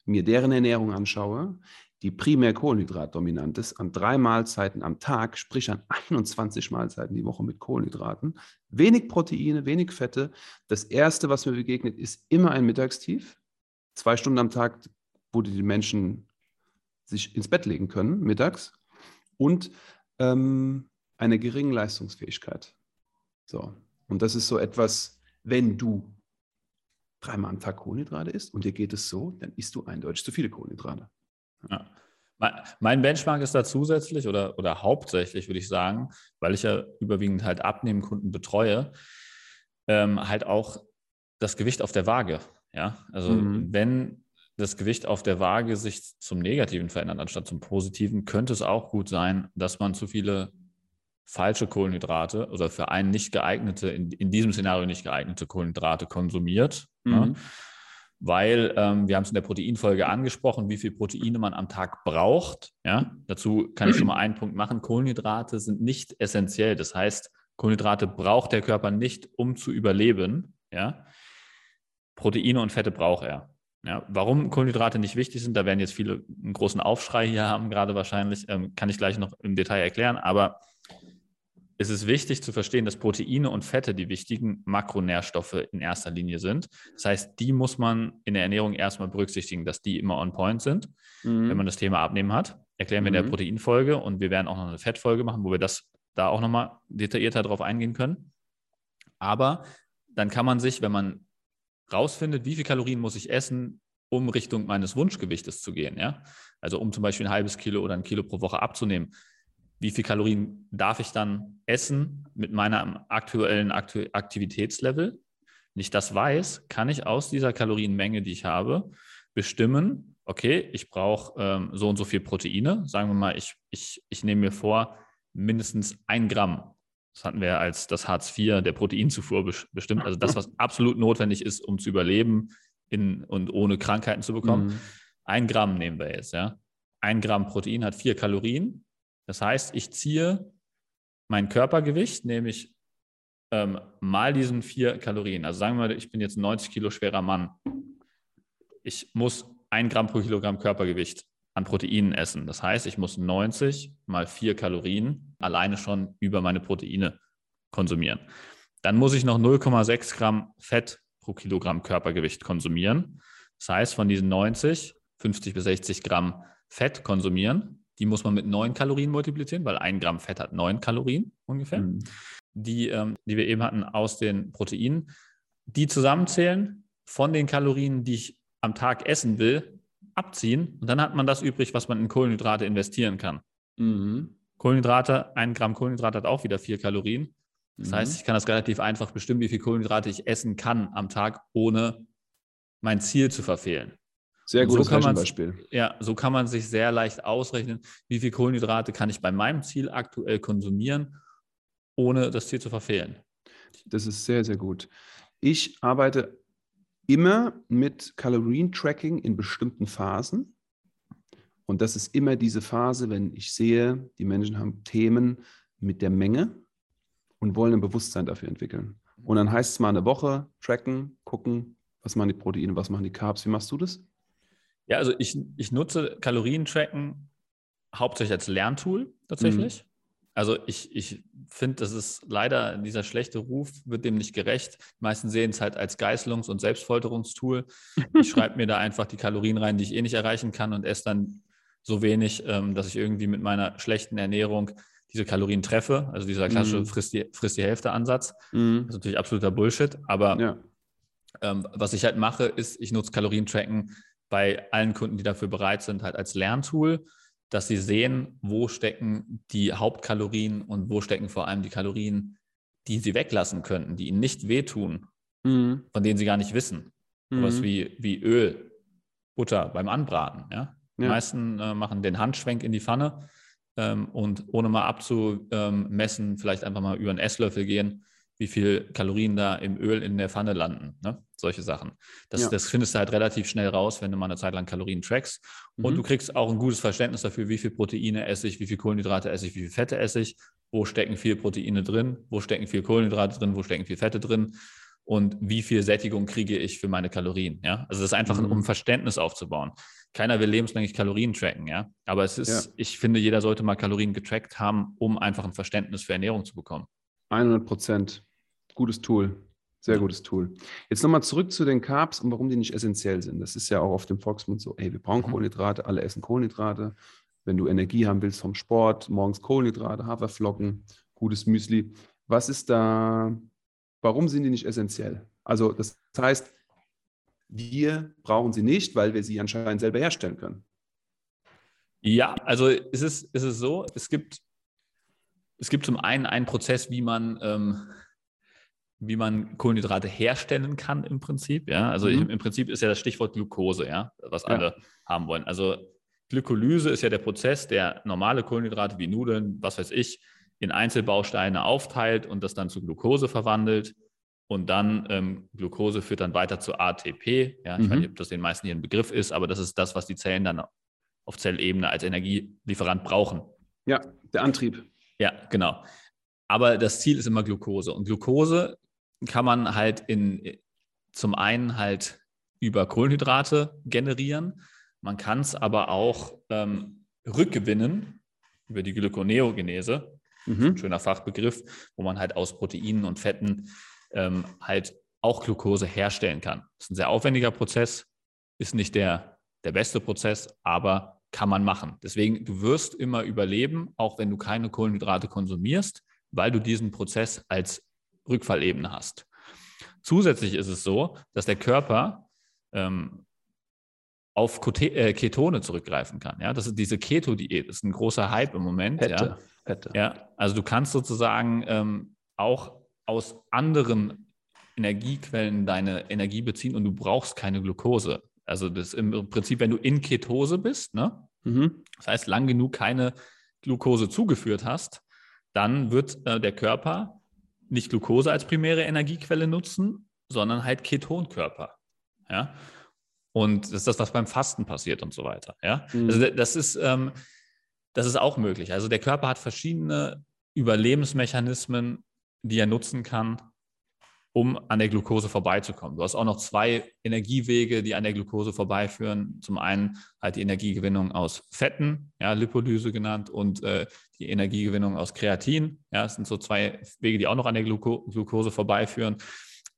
S1: mir deren Ernährung anschaue, die primär kohlenhydratdominant ist, an drei Mahlzeiten am Tag, sprich an 21 Mahlzeiten die Woche mit Kohlenhydraten, wenig Proteine, wenig Fette. Das Erste, was mir begegnet, ist immer ein Mittagstief. Zwei Stunden am Tag wo die Menschen sich ins Bett legen können, mittags, und ähm, eine geringe Leistungsfähigkeit. So. Und das ist so etwas, wenn du dreimal am Tag Kohlenhydrate isst und dir geht es so, dann isst du eindeutig zu viele Kohlenhydrate.
S2: Ja. Mein Benchmark ist da zusätzlich oder, oder hauptsächlich, würde ich sagen, weil ich ja überwiegend halt Abnehmkunden betreue, ähm, halt auch das Gewicht auf der Waage. Ja, also mhm. wenn das Gewicht auf der Waage sich zum Negativen verändert, anstatt zum Positiven, könnte es auch gut sein, dass man zu viele falsche Kohlenhydrate oder für einen nicht geeignete, in, in diesem Szenario nicht geeignete Kohlenhydrate konsumiert. Ne? Mhm. Ne? Weil ähm, wir haben es in der Proteinfolge angesprochen, wie viel Proteine man am Tag braucht. Ja? Dazu kann ich schon mal einen Punkt machen. Kohlenhydrate sind nicht essentiell. Das heißt, Kohlenhydrate braucht der Körper nicht, um zu überleben. Ja? Proteine und Fette braucht er. Ja, warum Kohlenhydrate nicht wichtig sind, da werden jetzt viele einen großen Aufschrei hier haben, gerade wahrscheinlich, ähm, kann ich gleich noch im Detail erklären, aber es ist wichtig zu verstehen, dass Proteine und Fette die wichtigen Makronährstoffe in erster Linie sind. Das heißt, die muss man in der Ernährung erstmal berücksichtigen, dass die immer on point sind, mhm. wenn man das Thema Abnehmen hat. Erklären wir mhm. in der mhm. Proteinfolge und wir werden auch noch eine Fettfolge machen, wo wir das da auch nochmal detaillierter drauf eingehen können. Aber dann kann man sich, wenn man rausfindet, wie viel Kalorien muss ich essen, um Richtung meines Wunschgewichtes zu gehen. Ja? Also um zum Beispiel ein halbes Kilo oder ein Kilo pro Woche abzunehmen. Wie viel Kalorien darf ich dann essen mit meinem aktuellen Aktivitätslevel? Wenn ich das weiß, kann ich aus dieser Kalorienmenge, die ich habe, bestimmen, okay, ich brauche ähm, so und so viel Proteine. Sagen wir mal, ich, ich, ich nehme mir vor, mindestens ein Gramm. Das hatten wir als das Hartz IV der Proteinzufuhr bestimmt. Also das, was absolut notwendig ist, um zu überleben in, und ohne Krankheiten zu bekommen. Mhm. Ein Gramm nehmen wir jetzt, ja. Ein Gramm Protein hat vier Kalorien. Das heißt, ich ziehe mein Körpergewicht, nämlich ähm, mal diesen vier Kalorien. Also sagen wir mal, ich bin jetzt ein 90 Kilo schwerer Mann. Ich muss ein Gramm pro Kilogramm Körpergewicht an Proteinen essen. Das heißt, ich muss 90 mal vier Kalorien alleine schon über meine Proteine konsumieren. Dann muss ich noch 0,6 Gramm Fett pro Kilogramm Körpergewicht konsumieren. Das heißt, von diesen 90, 50 bis 60 Gramm Fett konsumieren. Die muss man mit 9 Kalorien multiplizieren, weil ein Gramm Fett hat 9 Kalorien ungefähr. Mhm. Die, ähm, die wir eben hatten aus den Proteinen. Die zusammenzählen von den Kalorien, die ich am Tag essen will, abziehen und dann hat man das übrig, was man in Kohlenhydrate investieren kann. Mhm. Kohlenhydrate, ein Gramm Kohlenhydrate hat auch wieder vier Kalorien. Das mhm. heißt, ich kann das relativ einfach bestimmen, wie viel Kohlenhydrate ich essen kann am Tag, ohne mein Ziel zu verfehlen.
S1: Sehr gutes
S2: so Beispiel. Ja, so kann man sich sehr leicht ausrechnen, wie viel Kohlenhydrate kann ich bei meinem Ziel aktuell konsumieren, ohne das Ziel zu verfehlen.
S1: Das ist sehr, sehr gut. Ich arbeite immer mit Kalorien-Tracking in bestimmten Phasen. Und das ist immer diese Phase, wenn ich sehe, die Menschen haben Themen mit der Menge und wollen ein Bewusstsein dafür entwickeln. Und dann heißt es mal eine Woche tracken, gucken, was machen die Proteine, was machen die Carbs. Wie machst du das?
S2: Ja, also ich, ich nutze Kalorien-Tracken hauptsächlich als Lerntool tatsächlich. Mhm. Also ich, ich finde, das ist leider dieser schlechte Ruf, wird dem nicht gerecht. Die meisten sehen es halt als Geißelungs- und Selbstfolterungstool. Ich schreibe mir da einfach die Kalorien rein, die ich eh nicht erreichen kann und esse dann so wenig, ähm, dass ich irgendwie mit meiner schlechten Ernährung diese Kalorien treffe. Also dieser klassische mm. frisst, die, frisst die Hälfte Ansatz. Mm. Das ist natürlich absoluter Bullshit. Aber ja. ähm, was ich halt mache, ist, ich nutze Kalorientracken bei allen Kunden, die dafür bereit sind, halt als Lerntool dass sie sehen, wo stecken die Hauptkalorien und wo stecken vor allem die Kalorien, die sie weglassen könnten, die ihnen nicht wehtun, mhm. von denen sie gar nicht wissen. Mhm. Was wie, wie Öl, Butter beim Anbraten. Ja? Die ja. meisten äh, machen den Handschwenk in die Pfanne ähm, und ohne mal abzumessen, vielleicht einfach mal über einen Esslöffel gehen wie viel Kalorien da im Öl in der Pfanne landen. Ne? Solche Sachen. Das, ja. das findest du halt relativ schnell raus, wenn du mal eine Zeit lang Kalorien trackst. Und mhm. du kriegst auch ein gutes Verständnis dafür, wie viel Proteine esse ich, wie viel Kohlenhydrate esse ich, wie viel Fette esse ich, wo stecken viel Proteine drin, wo stecken viel Kohlenhydrate drin, wo stecken viel Fette drin und wie viel Sättigung kriege ich für meine Kalorien. Ja? Also das ist einfach, mhm. um Verständnis aufzubauen. Keiner will lebenslänglich Kalorien tracken, ja. Aber es ist, ja. ich finde, jeder sollte mal Kalorien getrackt haben, um einfach ein Verständnis für Ernährung zu bekommen.
S1: 100 Prozent. Gutes Tool. Sehr gutes Tool. Jetzt nochmal zurück zu den Carbs und warum die nicht essentiell sind. Das ist ja auch auf dem Volksmund so, ey, wir brauchen mhm. Kohlenhydrate, alle essen Kohlenhydrate. Wenn du Energie haben willst vom Sport, morgens Kohlenhydrate, Haferflocken, gutes Müsli. Was ist da, warum sind die nicht essentiell? Also das heißt, wir brauchen sie nicht, weil wir sie anscheinend selber herstellen können.
S2: Ja, also es ist, es ist so, es gibt, es gibt zum einen einen Prozess, wie man ähm, wie man Kohlenhydrate herstellen kann im Prinzip. Ja, also mhm. im Prinzip ist ja das Stichwort Glucose, ja, was alle ja. haben wollen. Also Glykolyse ist ja der Prozess, der normale Kohlenhydrate wie Nudeln, was weiß ich, in Einzelbausteine aufteilt und das dann zu Glucose verwandelt. Und dann ähm, Glucose führt dann weiter zu ATP. Ja, ich mhm. weiß nicht, ob das den meisten hier ein Begriff ist, aber das ist das, was die Zellen dann auf Zellebene als Energielieferant brauchen.
S1: Ja, der Antrieb.
S2: Ja, genau. Aber das Ziel ist immer Glucose. Und Glucose kann man halt in zum einen halt über Kohlenhydrate generieren. Man kann es aber auch ähm, rückgewinnen über die Glykoneogenese. Mhm. Ein schöner Fachbegriff, wo man halt aus Proteinen und Fetten ähm, halt auch Glucose herstellen kann. Das ist ein sehr aufwendiger Prozess, ist nicht der, der beste Prozess, aber kann man machen. Deswegen, du wirst immer überleben, auch wenn du keine Kohlenhydrate konsumierst, weil du diesen Prozess als Rückfallebene hast. Zusätzlich ist es so, dass der Körper ähm, auf äh, Ketone zurückgreifen kann. Ja, das ist diese Keto-Diät, das ist ein großer Hype im Moment. Hätte, ja. Hätte. ja, also du kannst sozusagen ähm, auch aus anderen Energiequellen deine Energie beziehen und du brauchst keine Glucose. Also das im Prinzip, wenn du in Ketose bist, ne? Mhm. das heißt, lang genug keine Glucose zugeführt hast, dann wird äh, der Körper nicht Glucose als primäre Energiequelle nutzen, sondern halt Ketonkörper. Ja? Und das ist das, was beim Fasten passiert und so weiter. Ja? Mhm. Also das ist, ähm, das ist auch möglich. Also der Körper hat verschiedene Überlebensmechanismen, die er nutzen kann, um an der Glucose vorbeizukommen. Du hast auch noch zwei Energiewege, die an der Glucose vorbeiführen. Zum einen halt die Energiegewinnung aus Fetten, ja, Lipolyse genannt, und äh, die Energiegewinnung aus Kreatin. Ja, das sind so zwei Wege, die auch noch an der Gluco Glucose vorbeiführen.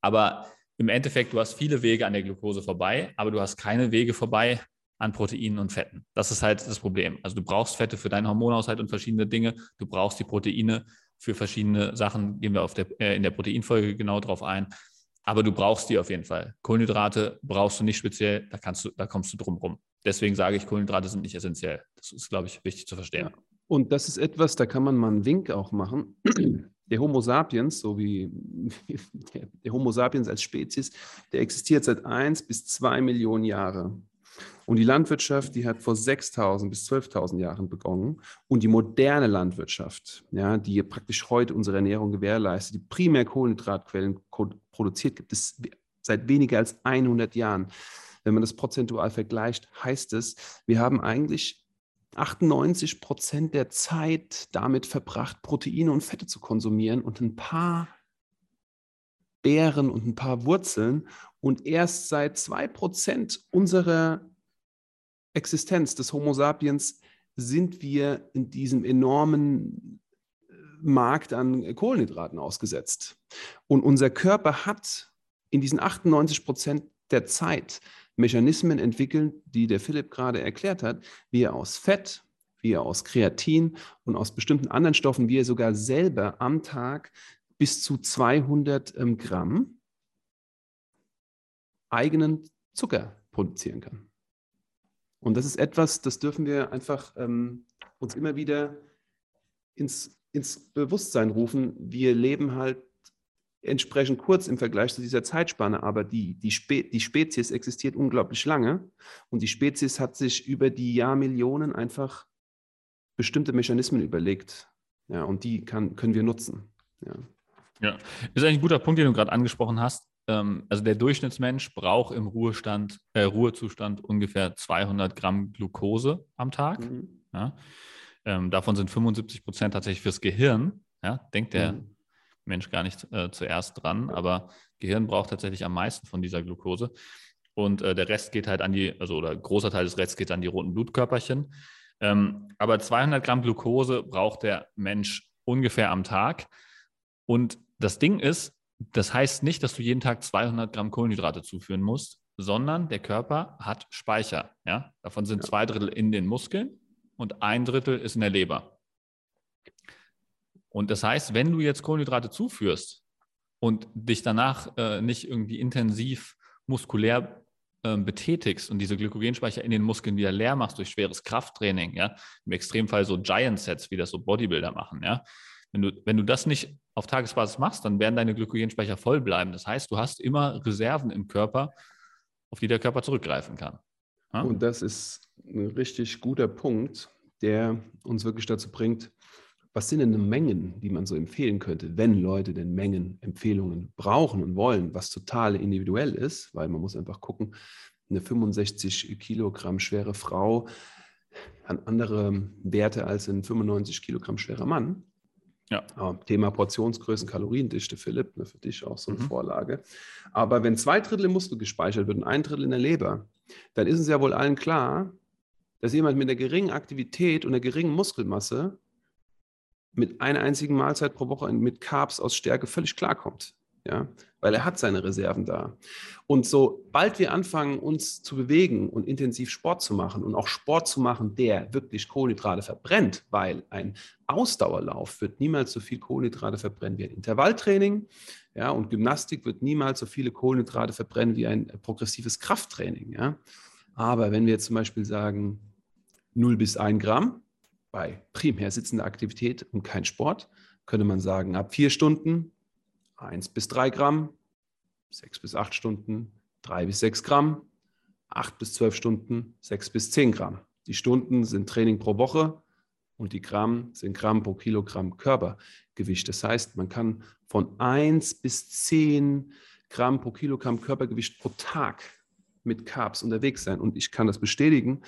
S2: Aber im Endeffekt, du hast viele Wege an der Glucose vorbei, aber du hast keine Wege vorbei an Proteinen und Fetten. Das ist halt das Problem. Also du brauchst Fette für deinen Hormonaushalt und verschiedene Dinge. Du brauchst die Proteine für verschiedene Sachen. Gehen wir auf der, äh, in der Proteinfolge genau drauf ein. Aber du brauchst die auf jeden Fall. Kohlenhydrate brauchst du nicht speziell, da, kannst du, da kommst du drum rum. Deswegen sage ich, Kohlenhydrate sind nicht essentiell. Das ist, glaube ich, wichtig zu verstehen.
S1: Und das ist etwas, da kann man mal einen Wink auch machen. Der Homo sapiens, so wie der Homo sapiens als Spezies, der existiert seit 1 bis 2 Millionen Jahren. Und die Landwirtschaft, die hat vor 6.000 bis 12.000 Jahren begonnen. Und die moderne Landwirtschaft, ja, die praktisch heute unsere Ernährung gewährleistet, die primär Kohlenhydratquellen produziert, gibt es seit weniger als 100 Jahren. Wenn man das prozentual vergleicht, heißt es, wir haben eigentlich 98 Prozent der Zeit damit verbracht, Proteine und Fette zu konsumieren und ein paar Beeren und ein paar Wurzeln. Und erst seit 2 Prozent unserer Existenz des Homo sapiens sind wir in diesem enormen äh, Markt an Kohlenhydraten ausgesetzt. Und unser Körper hat in diesen 98 Prozent der Zeit Mechanismen entwickelt, die der Philipp gerade erklärt hat, wie er aus Fett, wie er aus Kreatin und aus bestimmten anderen Stoffen, wie er sogar selber am Tag bis zu 200 ähm, Gramm eigenen Zucker produzieren kann. Und das ist etwas, das dürfen wir einfach ähm, uns immer wieder ins, ins Bewusstsein rufen. Wir leben halt entsprechend kurz im Vergleich zu dieser Zeitspanne, aber die, die, Spe die Spezies existiert unglaublich lange und die Spezies hat sich über die Jahrmillionen einfach bestimmte Mechanismen überlegt. Ja, und die kann, können wir nutzen. Ja.
S2: Ja, ist eigentlich ein guter Punkt, den du gerade angesprochen hast ähm, also der Durchschnittsmensch braucht im Ruhestand, äh, Ruhezustand ungefähr 200 Gramm Glucose am Tag. Mhm. Ja? Ähm, davon sind 75 Prozent tatsächlich fürs Gehirn. Ja? Denkt der mhm. Mensch gar nicht äh, zuerst dran, aber Gehirn braucht tatsächlich am meisten von dieser Glucose. Und äh, der Rest geht halt an die, also oder großer Teil des Restes geht an die roten Blutkörperchen. Ähm, aber 200 Gramm Glucose braucht der Mensch ungefähr am Tag. Und das Ding ist, das heißt nicht, dass du jeden Tag 200 Gramm Kohlenhydrate zuführen musst, sondern der Körper hat Speicher. Ja? Davon sind ja. zwei Drittel in den Muskeln und ein Drittel ist in der Leber. Und das heißt, wenn du jetzt Kohlenhydrate zuführst und dich danach äh, nicht irgendwie intensiv muskulär äh, betätigst und diese Glykogenspeicher in den Muskeln wieder leer machst durch schweres Krafttraining, ja, im Extremfall so Giant Sets, wie das so Bodybuilder machen, ja, wenn du, wenn du das nicht auf Tagesbasis machst, dann werden deine Glykogenspeicher voll bleiben. Das heißt, du hast immer Reserven im Körper, auf die der Körper zurückgreifen kann.
S1: Ja? Und das ist ein richtig guter Punkt, der uns wirklich dazu bringt, was sind denn Mengen, die man so empfehlen könnte, wenn Leute denn Mengenempfehlungen brauchen und wollen, was total individuell ist, weil man muss einfach gucken, eine 65 Kilogramm schwere Frau hat andere Werte als ein 95 Kilogramm schwerer Mann. Ja. Thema Portionsgrößen, Kaloriendichte, Philipp, ne, für dich auch so eine mhm. Vorlage. Aber wenn zwei Drittel im Muskel gespeichert wird und ein Drittel in der Leber, dann ist es ja wohl allen klar, dass jemand mit einer geringen Aktivität und einer geringen Muskelmasse mit einer einzigen Mahlzeit pro Woche mit Carbs aus Stärke völlig klarkommt ja, weil er hat seine Reserven da. Und sobald wir anfangen, uns zu bewegen und intensiv Sport zu machen und auch Sport zu machen, der wirklich Kohlenhydrate verbrennt, weil ein Ausdauerlauf wird niemals so viel Kohlenhydrate verbrennen wie ein Intervalltraining, ja, und Gymnastik wird niemals so viele Kohlenhydrate verbrennen wie ein progressives Krafttraining, ja. Aber wenn wir zum Beispiel sagen 0 bis 1 Gramm bei primär sitzender Aktivität und kein Sport, könnte man sagen, ab vier Stunden 1 bis 3 Gramm, sechs bis acht Stunden, drei bis sechs Gramm, acht bis zwölf Stunden, sechs bis zehn Gramm. Die Stunden sind Training pro Woche und die Gramm sind Gramm pro Kilogramm Körpergewicht. Das heißt, man kann von 1 bis 10 Gramm pro Kilogramm Körpergewicht pro Tag mit Carbs unterwegs sein. Und ich kann das bestätigen.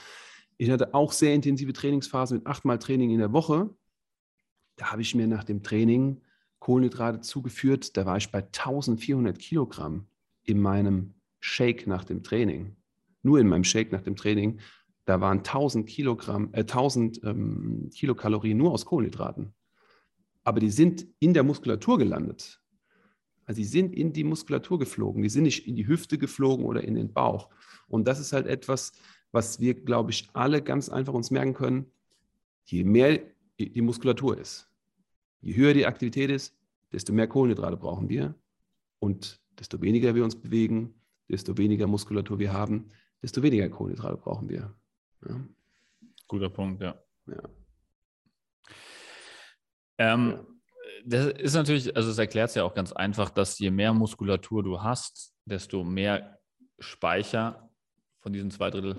S1: Ich hatte auch sehr intensive Trainingsphasen mit achtmal Training in der Woche. Da habe ich mir nach dem Training Kohlenhydrate zugeführt. Da war ich bei 1400 Kilogramm in meinem Shake nach dem Training. Nur in meinem Shake nach dem Training da waren 1000 Kilogramm, äh, 1000 ähm, Kilokalorien nur aus Kohlenhydraten. Aber die sind in der Muskulatur gelandet. Also die sind in die Muskulatur geflogen. Die sind nicht in die Hüfte geflogen oder in den Bauch. Und das ist halt etwas, was wir, glaube ich, alle ganz einfach uns merken können. Je mehr die Muskulatur ist, je höher die Aktivität ist, desto mehr Kohlenhydrate brauchen wir. Und desto weniger wir uns bewegen, desto weniger Muskulatur wir haben, desto weniger Kohlenhydrate brauchen wir. Ja.
S2: Guter Punkt, ja.
S1: ja.
S2: Ähm, ja. Das ist natürlich, also es erklärt es ja auch ganz einfach, dass je mehr Muskulatur du hast, desto mehr Speicher von diesen zwei Drittel,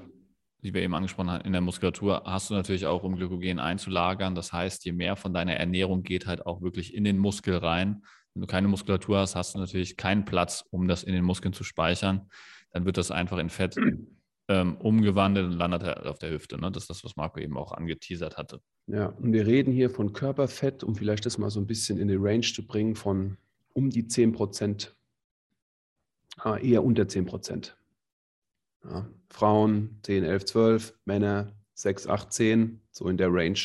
S2: die wir eben angesprochen haben, in der Muskulatur, hast du natürlich auch, um Glykogen einzulagern. Das heißt, je mehr von deiner Ernährung geht halt auch wirklich in den Muskel rein. Wenn du keine Muskulatur hast, hast du natürlich keinen Platz, um das in den Muskeln zu speichern. Dann wird das einfach in Fett ähm, umgewandelt und landet halt auf der Hüfte. Ne? Das ist das, was Marco eben auch angeteasert hatte.
S1: Ja, und wir reden hier von Körperfett, um vielleicht das mal so ein bisschen in die Range zu bringen, von um die 10 Prozent, ah, eher unter 10 Prozent. Ja, Frauen 10, 11, 12, Männer 6, 8, 10, so in der Range.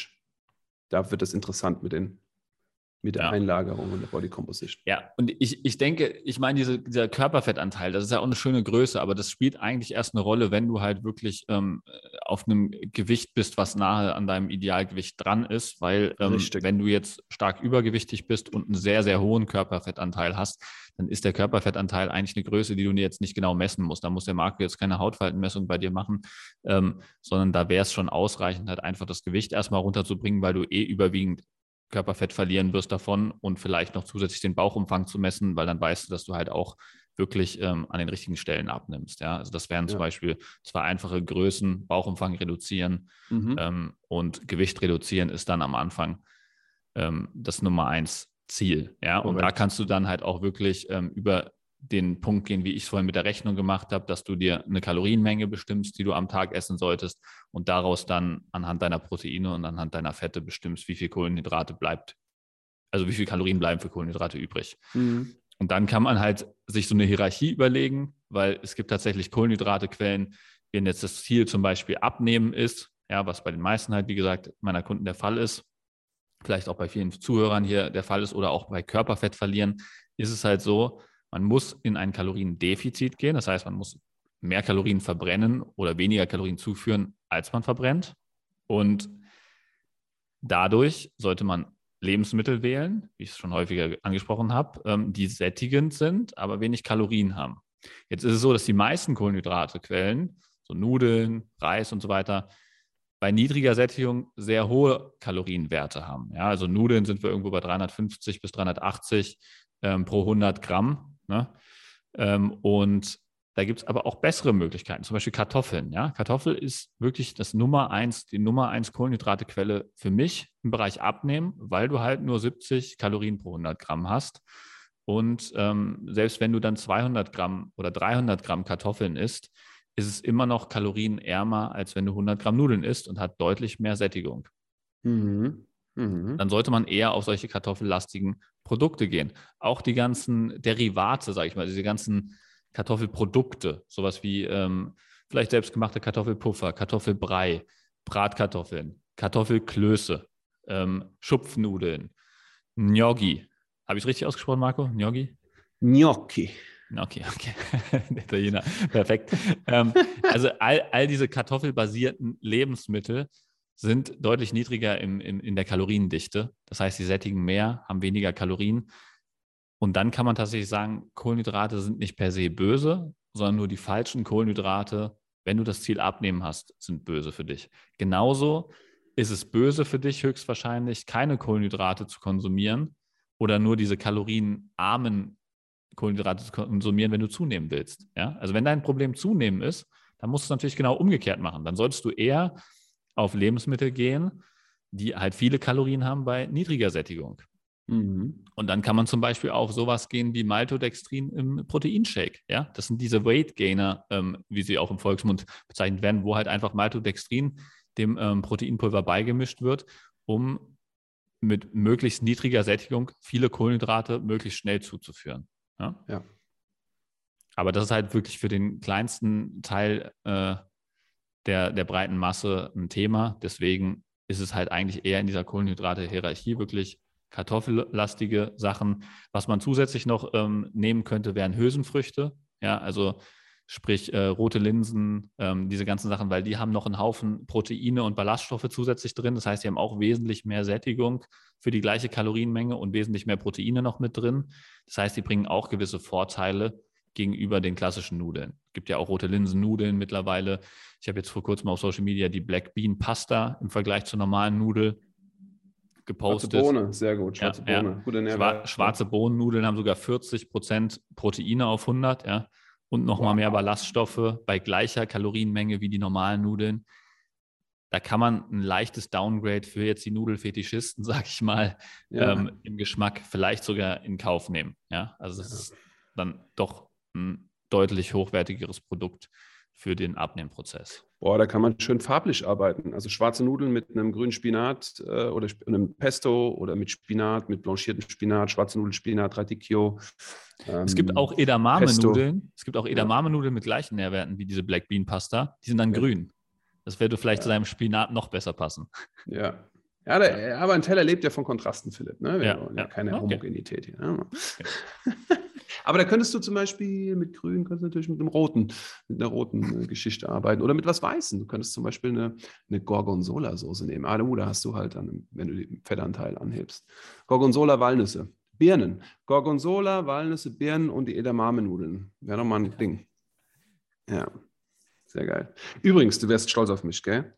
S1: Da wird es interessant mit den mit der ja. Einlagerung und der Body Composition.
S2: Ja, und ich, ich denke, ich meine, diese, dieser Körperfettanteil, das ist ja auch eine schöne Größe, aber das spielt eigentlich erst eine Rolle, wenn du halt wirklich ähm, auf einem Gewicht bist, was nahe an deinem Idealgewicht dran ist, weil ähm, wenn du jetzt stark übergewichtig bist und einen sehr, sehr hohen Körperfettanteil hast, dann ist der Körperfettanteil eigentlich eine Größe, die du dir jetzt nicht genau messen musst. Da muss der Marco jetzt keine Hautfaltenmessung bei dir machen, ähm, sondern da wäre es schon ausreichend, halt einfach das Gewicht erstmal runterzubringen, weil du eh überwiegend Körperfett verlieren wirst davon und vielleicht noch zusätzlich den Bauchumfang zu messen, weil dann weißt du, dass du halt auch wirklich ähm, an den richtigen Stellen abnimmst. Ja? Also das wären ja. zum Beispiel zwei einfache Größen, Bauchumfang reduzieren mhm. ähm, und Gewicht reduzieren ist dann am Anfang ähm, das Nummer eins Ziel. Ja, und da kannst du dann halt auch wirklich ähm, über den Punkt gehen, wie ich es vorhin mit der Rechnung gemacht habe, dass du dir eine Kalorienmenge bestimmst, die du am Tag essen solltest und daraus dann anhand deiner Proteine und anhand deiner Fette bestimmst, wie viel Kohlenhydrate bleibt, also wie viel Kalorien bleiben für Kohlenhydrate übrig. Mhm. Und dann kann man halt sich so eine Hierarchie überlegen, weil es gibt tatsächlich Kohlenhydratequellen, wenn jetzt das Ziel zum Beispiel abnehmen ist, ja, was bei den meisten halt, wie gesagt, meiner Kunden der Fall ist, vielleicht auch bei vielen Zuhörern hier der Fall ist oder auch bei Körperfett verlieren, ist es halt so, man muss in ein Kaloriendefizit gehen. Das heißt, man muss mehr Kalorien verbrennen oder weniger Kalorien zuführen, als man verbrennt. Und dadurch sollte man Lebensmittel wählen, wie ich es schon häufiger angesprochen habe, ähm, die sättigend sind, aber wenig Kalorien haben. Jetzt ist es so, dass die meisten Kohlenhydratequellen, so Nudeln, Reis und so weiter, bei niedriger Sättigung sehr hohe Kalorienwerte haben. Ja, also Nudeln sind wir irgendwo bei 350 bis 380 ähm, pro 100 Gramm. Ne? Ähm, und da gibt es aber auch bessere Möglichkeiten, zum Beispiel Kartoffeln. Ja? Kartoffel ist wirklich das Nummer eins, die Nummer eins Kohlenhydratequelle für mich im Bereich Abnehmen, weil du halt nur 70 Kalorien pro 100 Gramm hast. Und ähm, selbst wenn du dann 200 Gramm oder 300 Gramm Kartoffeln isst, ist es immer noch kalorienärmer, als wenn du 100 Gramm Nudeln isst und hat deutlich mehr Sättigung. Mhm. Mhm. Dann sollte man eher auf solche kartoffellastigen Produkte gehen. Auch die ganzen Derivate, sage ich mal, diese ganzen Kartoffelprodukte, sowas wie ähm, vielleicht selbstgemachte Kartoffelpuffer, Kartoffelbrei, Bratkartoffeln, Kartoffelklöße, ähm, Schupfnudeln, Gnocchi. Habe ich es richtig ausgesprochen, Marco? Gnocchi?
S1: Gnocchi.
S2: Okay, okay. Italiener. Perfekt. ähm, also all, all diese kartoffelbasierten Lebensmittel sind deutlich niedriger im, in, in der Kaloriendichte. Das heißt, sie sättigen mehr, haben weniger Kalorien. Und dann kann man tatsächlich sagen, Kohlenhydrate sind nicht per se böse, sondern nur die falschen Kohlenhydrate, wenn du das Ziel abnehmen hast, sind böse für dich. Genauso ist es böse für dich höchstwahrscheinlich, keine Kohlenhydrate zu konsumieren oder nur diese kalorienarmen Kohlenhydrate zu konsumieren, wenn du zunehmen willst. Ja? Also wenn dein Problem zunehmen ist, dann musst du es natürlich genau umgekehrt machen. Dann solltest du eher auf Lebensmittel gehen, die halt viele Kalorien haben bei niedriger Sättigung. Mhm. Und dann kann man zum Beispiel auf sowas gehen wie Maltodextrin im Proteinshake. Ja? Das sind diese Weight Gainer, ähm, wie sie auch im Volksmund bezeichnet werden, wo halt einfach Maltodextrin dem ähm, Proteinpulver beigemischt wird, um mit möglichst niedriger Sättigung viele Kohlenhydrate möglichst schnell zuzuführen. Ja. ja. Aber das ist halt wirklich für den kleinsten Teil äh, der, der breiten Masse ein Thema. Deswegen ist es halt eigentlich eher in dieser Kohlenhydrate-Hierarchie wirklich kartoffellastige Sachen. Was man zusätzlich noch ähm, nehmen könnte, wären Hülsenfrüchte. Ja, also sprich äh, rote Linsen, ähm, diese ganzen Sachen, weil die haben noch einen Haufen Proteine und Ballaststoffe zusätzlich drin. Das heißt, die haben auch wesentlich mehr Sättigung für die gleiche Kalorienmenge und wesentlich mehr Proteine noch mit drin. Das heißt, die bringen auch gewisse Vorteile gegenüber den klassischen Nudeln. Es gibt ja auch rote Linsen-Nudeln mittlerweile. Ich habe jetzt vor kurzem auf Social Media die Black Bean Pasta im Vergleich zur normalen Nudel gepostet.
S1: Schwarze Bohne, sehr gut. Schwarze
S2: ja, Bohne, ja. gute Nährwert. Schwarze Bohnennudeln haben sogar 40 Prozent Proteine auf 100, ja und nochmal wow. mehr Ballaststoffe bei gleicher Kalorienmenge wie die normalen Nudeln. Da kann man ein leichtes Downgrade für jetzt die Nudelfetischisten, sag ich mal, ja. ähm, im Geschmack vielleicht sogar in Kauf nehmen. Ja, also es ja. ist dann doch ein deutlich hochwertigeres Produkt für den Abnehmprozess.
S1: Boah, da kann man schön farblich arbeiten. Also schwarze Nudeln mit einem grünen Spinat äh, oder einem Pesto oder mit Spinat, mit blanchiertem Spinat, schwarze Nudeln, Spinat, Radicchio.
S2: Ähm, es gibt auch Edamame-Nudeln. Es gibt auch Edamame-Nudeln mit gleichen Nährwerten wie diese Black Bean Pasta. Die sind dann ja. grün. Das würde vielleicht ja. zu deinem Spinat noch besser passen.
S1: Ja. Ja, der, aber ein Teller lebt ja von Kontrasten, Philipp. Ne? Wir ja, ja. keine okay. Homogenität hier. Ne? Okay. Aber da könntest du zum Beispiel mit Grün, könntest natürlich mit einem roten, mit einer roten äh, Geschichte arbeiten oder mit was Weißen. Du könntest zum Beispiel eine, eine Gorgonzola-Soße nehmen. Ah, da hast du halt dann, wenn du den Fettanteil anhebst. Gorgonzola-Walnüsse. Birnen. Gorgonzola, Walnüsse, Birnen und die Edamame-Nudeln. Wäre doch mal ein Ding. Ja, sehr geil. Übrigens, du wärst stolz auf mich, gell?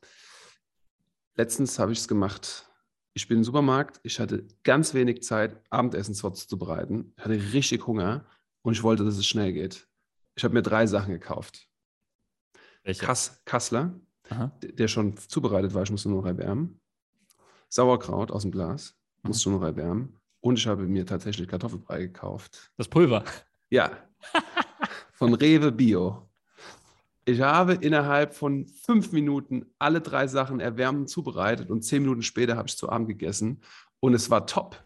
S1: Letztens habe ich es gemacht ich bin im Supermarkt, ich hatte ganz wenig Zeit, Abendessen vorzubereiten. Ich hatte richtig Hunger und ich wollte, dass es schnell geht. Ich habe mir drei Sachen gekauft. Welche? Kass, Kassler, Aha. der schon zubereitet war, ich musste nur noch erwärmen. Sauerkraut aus dem Glas, musste mhm. schon noch erwärmen. Und ich habe mir tatsächlich Kartoffelbrei gekauft.
S2: Das Pulver?
S1: Ja. Von Rewe Bio. Ich habe innerhalb von fünf Minuten alle drei Sachen erwärmend zubereitet und zehn Minuten später habe ich zu Abend gegessen und es war top.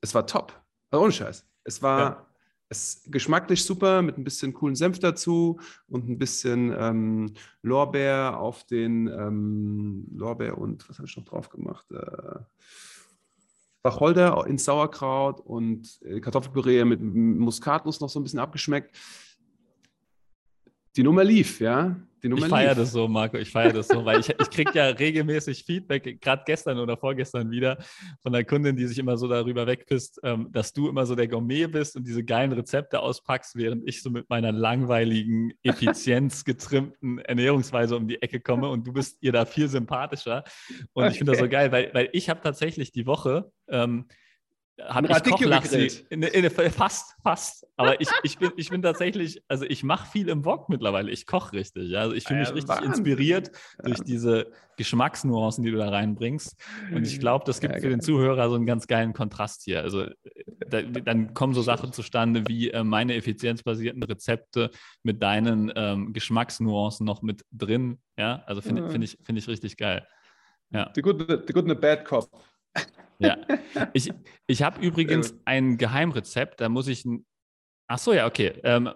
S1: Es war top. Also ohne Scheiß. Es war ja. es, geschmacklich super mit ein bisschen coolen Senf dazu und ein bisschen ähm, Lorbeer auf den ähm, Lorbeer und was habe ich noch drauf gemacht? Äh, Wacholder ins Sauerkraut und äh, Kartoffelpüree mit Muskatnuss noch so ein bisschen abgeschmeckt die Nummer lief, ja. Die Nummer
S2: ich feiere das so, Marco, ich feiere das so, weil ich, ich kriege ja regelmäßig Feedback, gerade gestern oder vorgestern wieder, von einer Kundin, die sich immer so darüber wegpisst, ähm, dass du immer so der Gourmet bist und diese geilen Rezepte auspackst, während ich so mit meiner langweiligen, effizienzgetrimmten Ernährungsweise um die Ecke komme und du bist ihr da viel sympathischer. Und okay. ich finde das so geil, weil, weil ich habe tatsächlich die Woche ähm, habe ich Kochlachsi. In, in, fast, fast. Aber ich, ich, bin, ich bin tatsächlich, also ich mache viel im Wok mittlerweile. Ich koche richtig. Also ich fühle mich ja, richtig Wahnsinn. inspiriert ja. durch diese Geschmacksnuancen, die du da reinbringst. Und ich glaube, das gibt ja, für den Zuhörer so einen ganz geilen Kontrast hier. Also da, dann kommen so Sachen zustande wie äh, meine effizienzbasierten Rezepte mit deinen ähm, Geschmacksnuancen noch mit drin. Ja, also finde find ich, find ich richtig geil.
S1: Ja. The good, the good and the bad cop.
S2: Ja. Ich, ich habe übrigens ein Geheimrezept, da muss ich. Ach so, ja, okay. Ähm,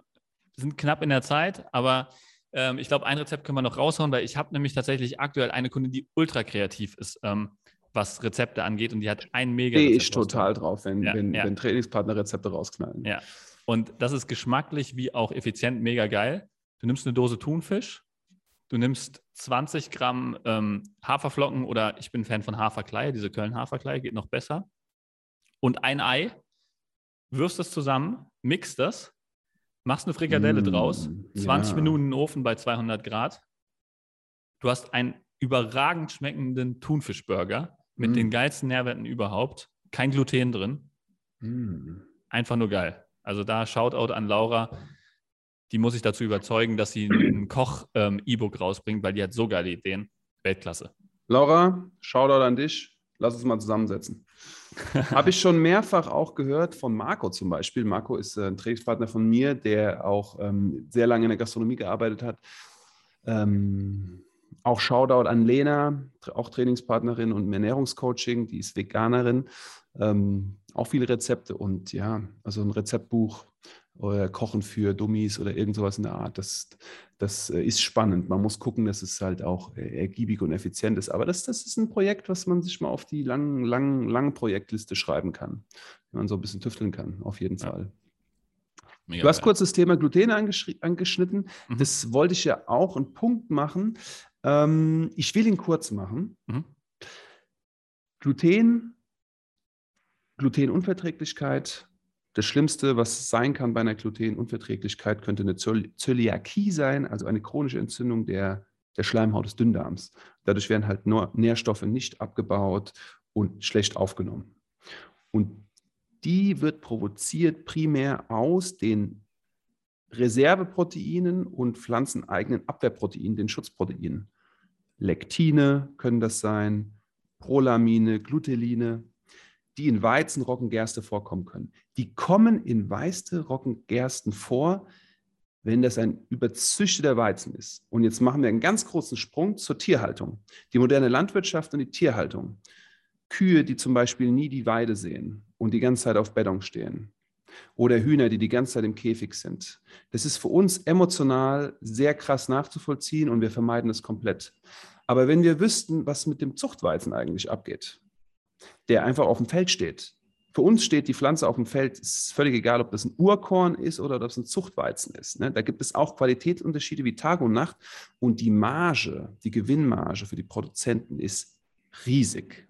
S2: sind knapp in der Zeit, aber ähm, ich glaube, ein Rezept können wir noch raushauen, weil ich habe nämlich tatsächlich aktuell eine Kundin, die ultra kreativ ist, ähm, was Rezepte angeht und die hat ein mega.
S1: Stehe ich total drauf, wenn, ja, wenn, ja. wenn Trainingspartner Rezepte rausknallen.
S2: Ja. Und das ist geschmacklich wie auch effizient mega geil. Du nimmst eine Dose Thunfisch, Du nimmst 20 Gramm ähm, Haferflocken oder ich bin Fan von Haferkleie, diese Köln-Haferkleie geht noch besser. Und ein Ei, wirfst es zusammen, mixt das, machst eine Frikadelle mm, draus, 20 ja. Minuten in den Ofen bei 200 Grad. Du hast einen überragend schmeckenden Thunfischburger mit mm. den geilsten Nährwerten überhaupt. Kein Gluten drin. Mm. Einfach nur geil. Also da Shoutout an Laura. Die muss ich dazu überzeugen, dass sie ein Koch-E-Book ähm, rausbringt, weil die hat so geile Ideen. Weltklasse.
S1: Laura, Shoutout an dich. Lass uns mal zusammensetzen. Habe ich schon mehrfach auch gehört von Marco zum Beispiel. Marco ist äh, ein Trainingspartner von mir, der auch ähm, sehr lange in der Gastronomie gearbeitet hat. Ähm, auch Shoutout an Lena, auch Trainingspartnerin und Ernährungscoaching, die ist Veganerin. Ähm, auch viele Rezepte und ja, also ein Rezeptbuch oder Kochen für Dummies oder irgend sowas in der Art. Das, das äh, ist spannend. Man muss gucken, dass es halt auch äh, ergiebig und effizient ist. Aber das, das ist ein Projekt, was man sich mal auf die langen, langen, langen Projektliste schreiben kann. Wenn man so ein bisschen tüfteln kann, auf jeden ja. Fall. Mega du hast kurz das Thema Gluten angeschnitten. Mhm. Das wollte ich ja auch einen Punkt machen. Ähm, ich will ihn kurz machen. Mhm. Gluten, Glutenunverträglichkeit. Das Schlimmste, was sein kann bei einer Glutenunverträglichkeit, könnte eine Zöliakie sein, also eine chronische Entzündung der, der Schleimhaut des Dünndarms. Dadurch werden halt nur Nährstoffe nicht abgebaut und schlecht aufgenommen. Und die wird provoziert primär aus den Reserveproteinen und pflanzeneigenen Abwehrproteinen, den Schutzproteinen. Lektine können das sein, Prolamine, Gluteline, die in Weizen, Roggengerste vorkommen können. Die kommen in Weiße, Roggengersten vor, wenn das ein überzüchteter Weizen ist. Und jetzt machen wir einen ganz großen Sprung zur Tierhaltung. Die moderne Landwirtschaft und die Tierhaltung. Kühe, die zum Beispiel nie die Weide sehen und die ganze Zeit auf Beton stehen. Oder Hühner, die die ganze Zeit im Käfig sind. Das ist für uns emotional sehr krass nachzuvollziehen und wir vermeiden es komplett. Aber wenn wir wüssten, was mit dem Zuchtweizen eigentlich abgeht, der einfach auf dem Feld steht. Für uns steht die Pflanze auf dem Feld, es ist völlig egal, ob das ein Urkorn ist oder ob das ein Zuchtweizen ist. Ne? Da gibt es auch Qualitätsunterschiede wie Tag und Nacht und die Marge, die Gewinnmarge für die Produzenten ist riesig.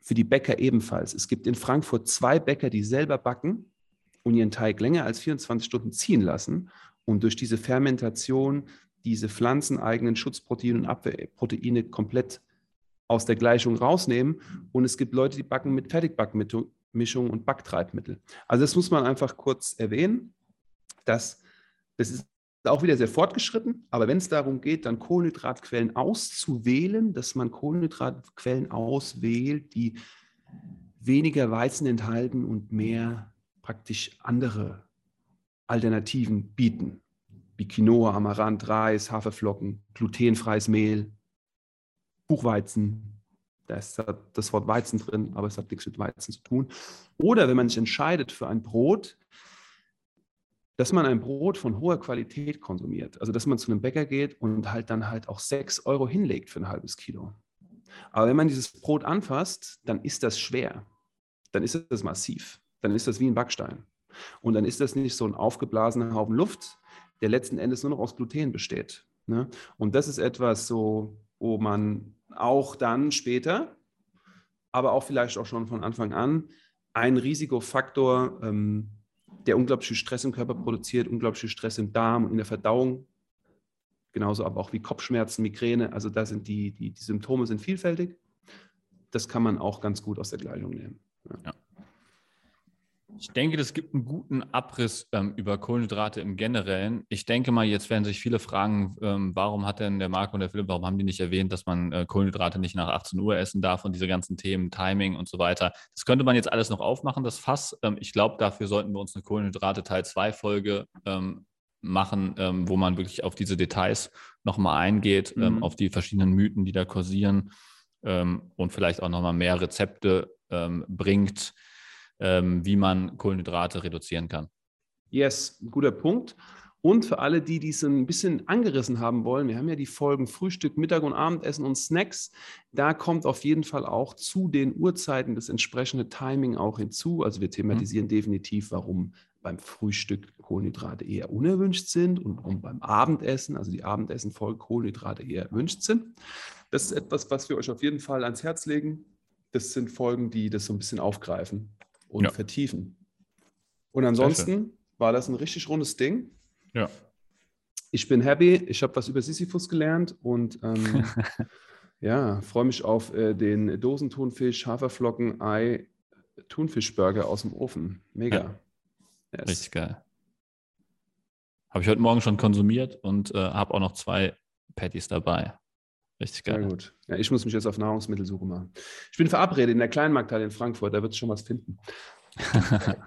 S1: Für die Bäcker ebenfalls. Es gibt in Frankfurt zwei Bäcker, die selber backen und ihren Teig länger als 24 Stunden ziehen lassen und durch diese Fermentation diese pflanzeneigenen Schutzproteine und Abwehrproteine komplett aus der Gleichung rausnehmen. Und es gibt Leute, die backen mit Fertigbackmischung und Backtreibmittel. Also das muss man einfach kurz erwähnen. Dass, das ist auch wieder sehr fortgeschritten, aber wenn es darum geht, dann Kohlenhydratquellen auszuwählen, dass man Kohlenhydratquellen auswählt, die weniger Weizen enthalten und mehr praktisch andere Alternativen bieten, wie Quinoa, Amaranth, Reis, Haferflocken, glutenfreies Mehl, Buchweizen. Da ist das Wort Weizen drin, aber es hat nichts mit Weizen zu tun. Oder wenn man sich entscheidet für ein Brot, dass man ein Brot von hoher Qualität konsumiert. Also dass man zu einem Bäcker geht und halt dann halt auch sechs Euro hinlegt für ein halbes Kilo. Aber wenn man dieses Brot anfasst, dann ist das schwer. Dann ist das massiv. Dann ist das wie ein Backstein. Und dann ist das nicht so ein aufgeblasener Haufen Luft, der letzten Endes nur noch aus Gluten besteht. Ne? Und das ist etwas so, wo man auch dann später, aber auch vielleicht auch schon von Anfang an, ein Risikofaktor, ähm, der unglaublich viel Stress im Körper produziert, unglaublich viel Stress im Darm und in der Verdauung, genauso aber auch wie Kopfschmerzen, Migräne. Also da sind die, die, die Symptome sind vielfältig. Das kann man auch ganz gut aus der Gleichung nehmen. Ja. Ja.
S2: Ich denke, das gibt einen guten Abriss ähm, über Kohlenhydrate im Generellen. Ich denke mal, jetzt werden sich viele fragen, ähm, warum hat denn der Marco und der Philipp, warum haben die nicht erwähnt, dass man äh, Kohlenhydrate nicht nach 18 Uhr essen darf und diese ganzen Themen, Timing und so weiter. Das könnte man jetzt alles noch aufmachen, das Fass. Ähm, ich glaube, dafür sollten wir uns eine Kohlenhydrate Teil 2 Folge ähm, machen, ähm, wo man wirklich auf diese Details nochmal eingeht, ähm, mhm. auf die verschiedenen Mythen, die da kursieren und vielleicht auch nochmal mehr Rezepte bringt ähm, wie man Kohlenhydrate reduzieren kann.
S1: Yes, guter Punkt. Und für alle, die dies ein bisschen angerissen haben wollen, wir haben ja die Folgen Frühstück, Mittag und Abendessen und Snacks. Da kommt auf jeden Fall auch zu den Uhrzeiten das entsprechende Timing auch hinzu. Also wir thematisieren mhm. definitiv, warum beim Frühstück Kohlenhydrate eher unerwünscht sind und warum beim Abendessen, also die Abendessen-Folge Kohlenhydrate eher erwünscht sind. Das ist etwas, was wir euch auf jeden Fall ans Herz legen. Das sind Folgen, die das so ein bisschen aufgreifen und ja. vertiefen. Und ansonsten war das ein richtig rundes Ding.
S2: Ja.
S1: Ich bin happy. Ich habe was über Sisyphus gelernt und ähm, ja, freue mich auf äh, den Dosenthunfisch, Haferflocken, Ei, Thunfischburger aus dem Ofen. Mega. Ja.
S2: Yes. Richtig geil. Habe ich heute Morgen schon konsumiert und äh, habe auch noch zwei Patties dabei. Richtig geil.
S1: Sehr gut. Ja, ich muss mich jetzt auf Nahrungsmittelsuche machen. Ich bin verabredet in der Kleinmarkthalle in Frankfurt, da wird es schon was finden.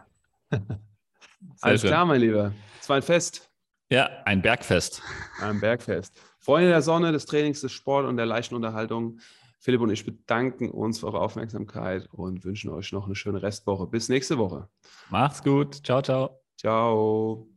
S1: Alles schön. klar, mein Lieber. Es war ein Fest.
S2: Ja, ein Bergfest.
S1: Ein Bergfest. Freunde der Sonne, des Trainings, des Sport und der leichten Unterhaltung. Philipp und ich bedanken uns für eure Aufmerksamkeit und wünschen euch noch eine schöne Restwoche. Bis nächste Woche.
S2: Macht's gut. Ciao, ciao.
S1: Ciao.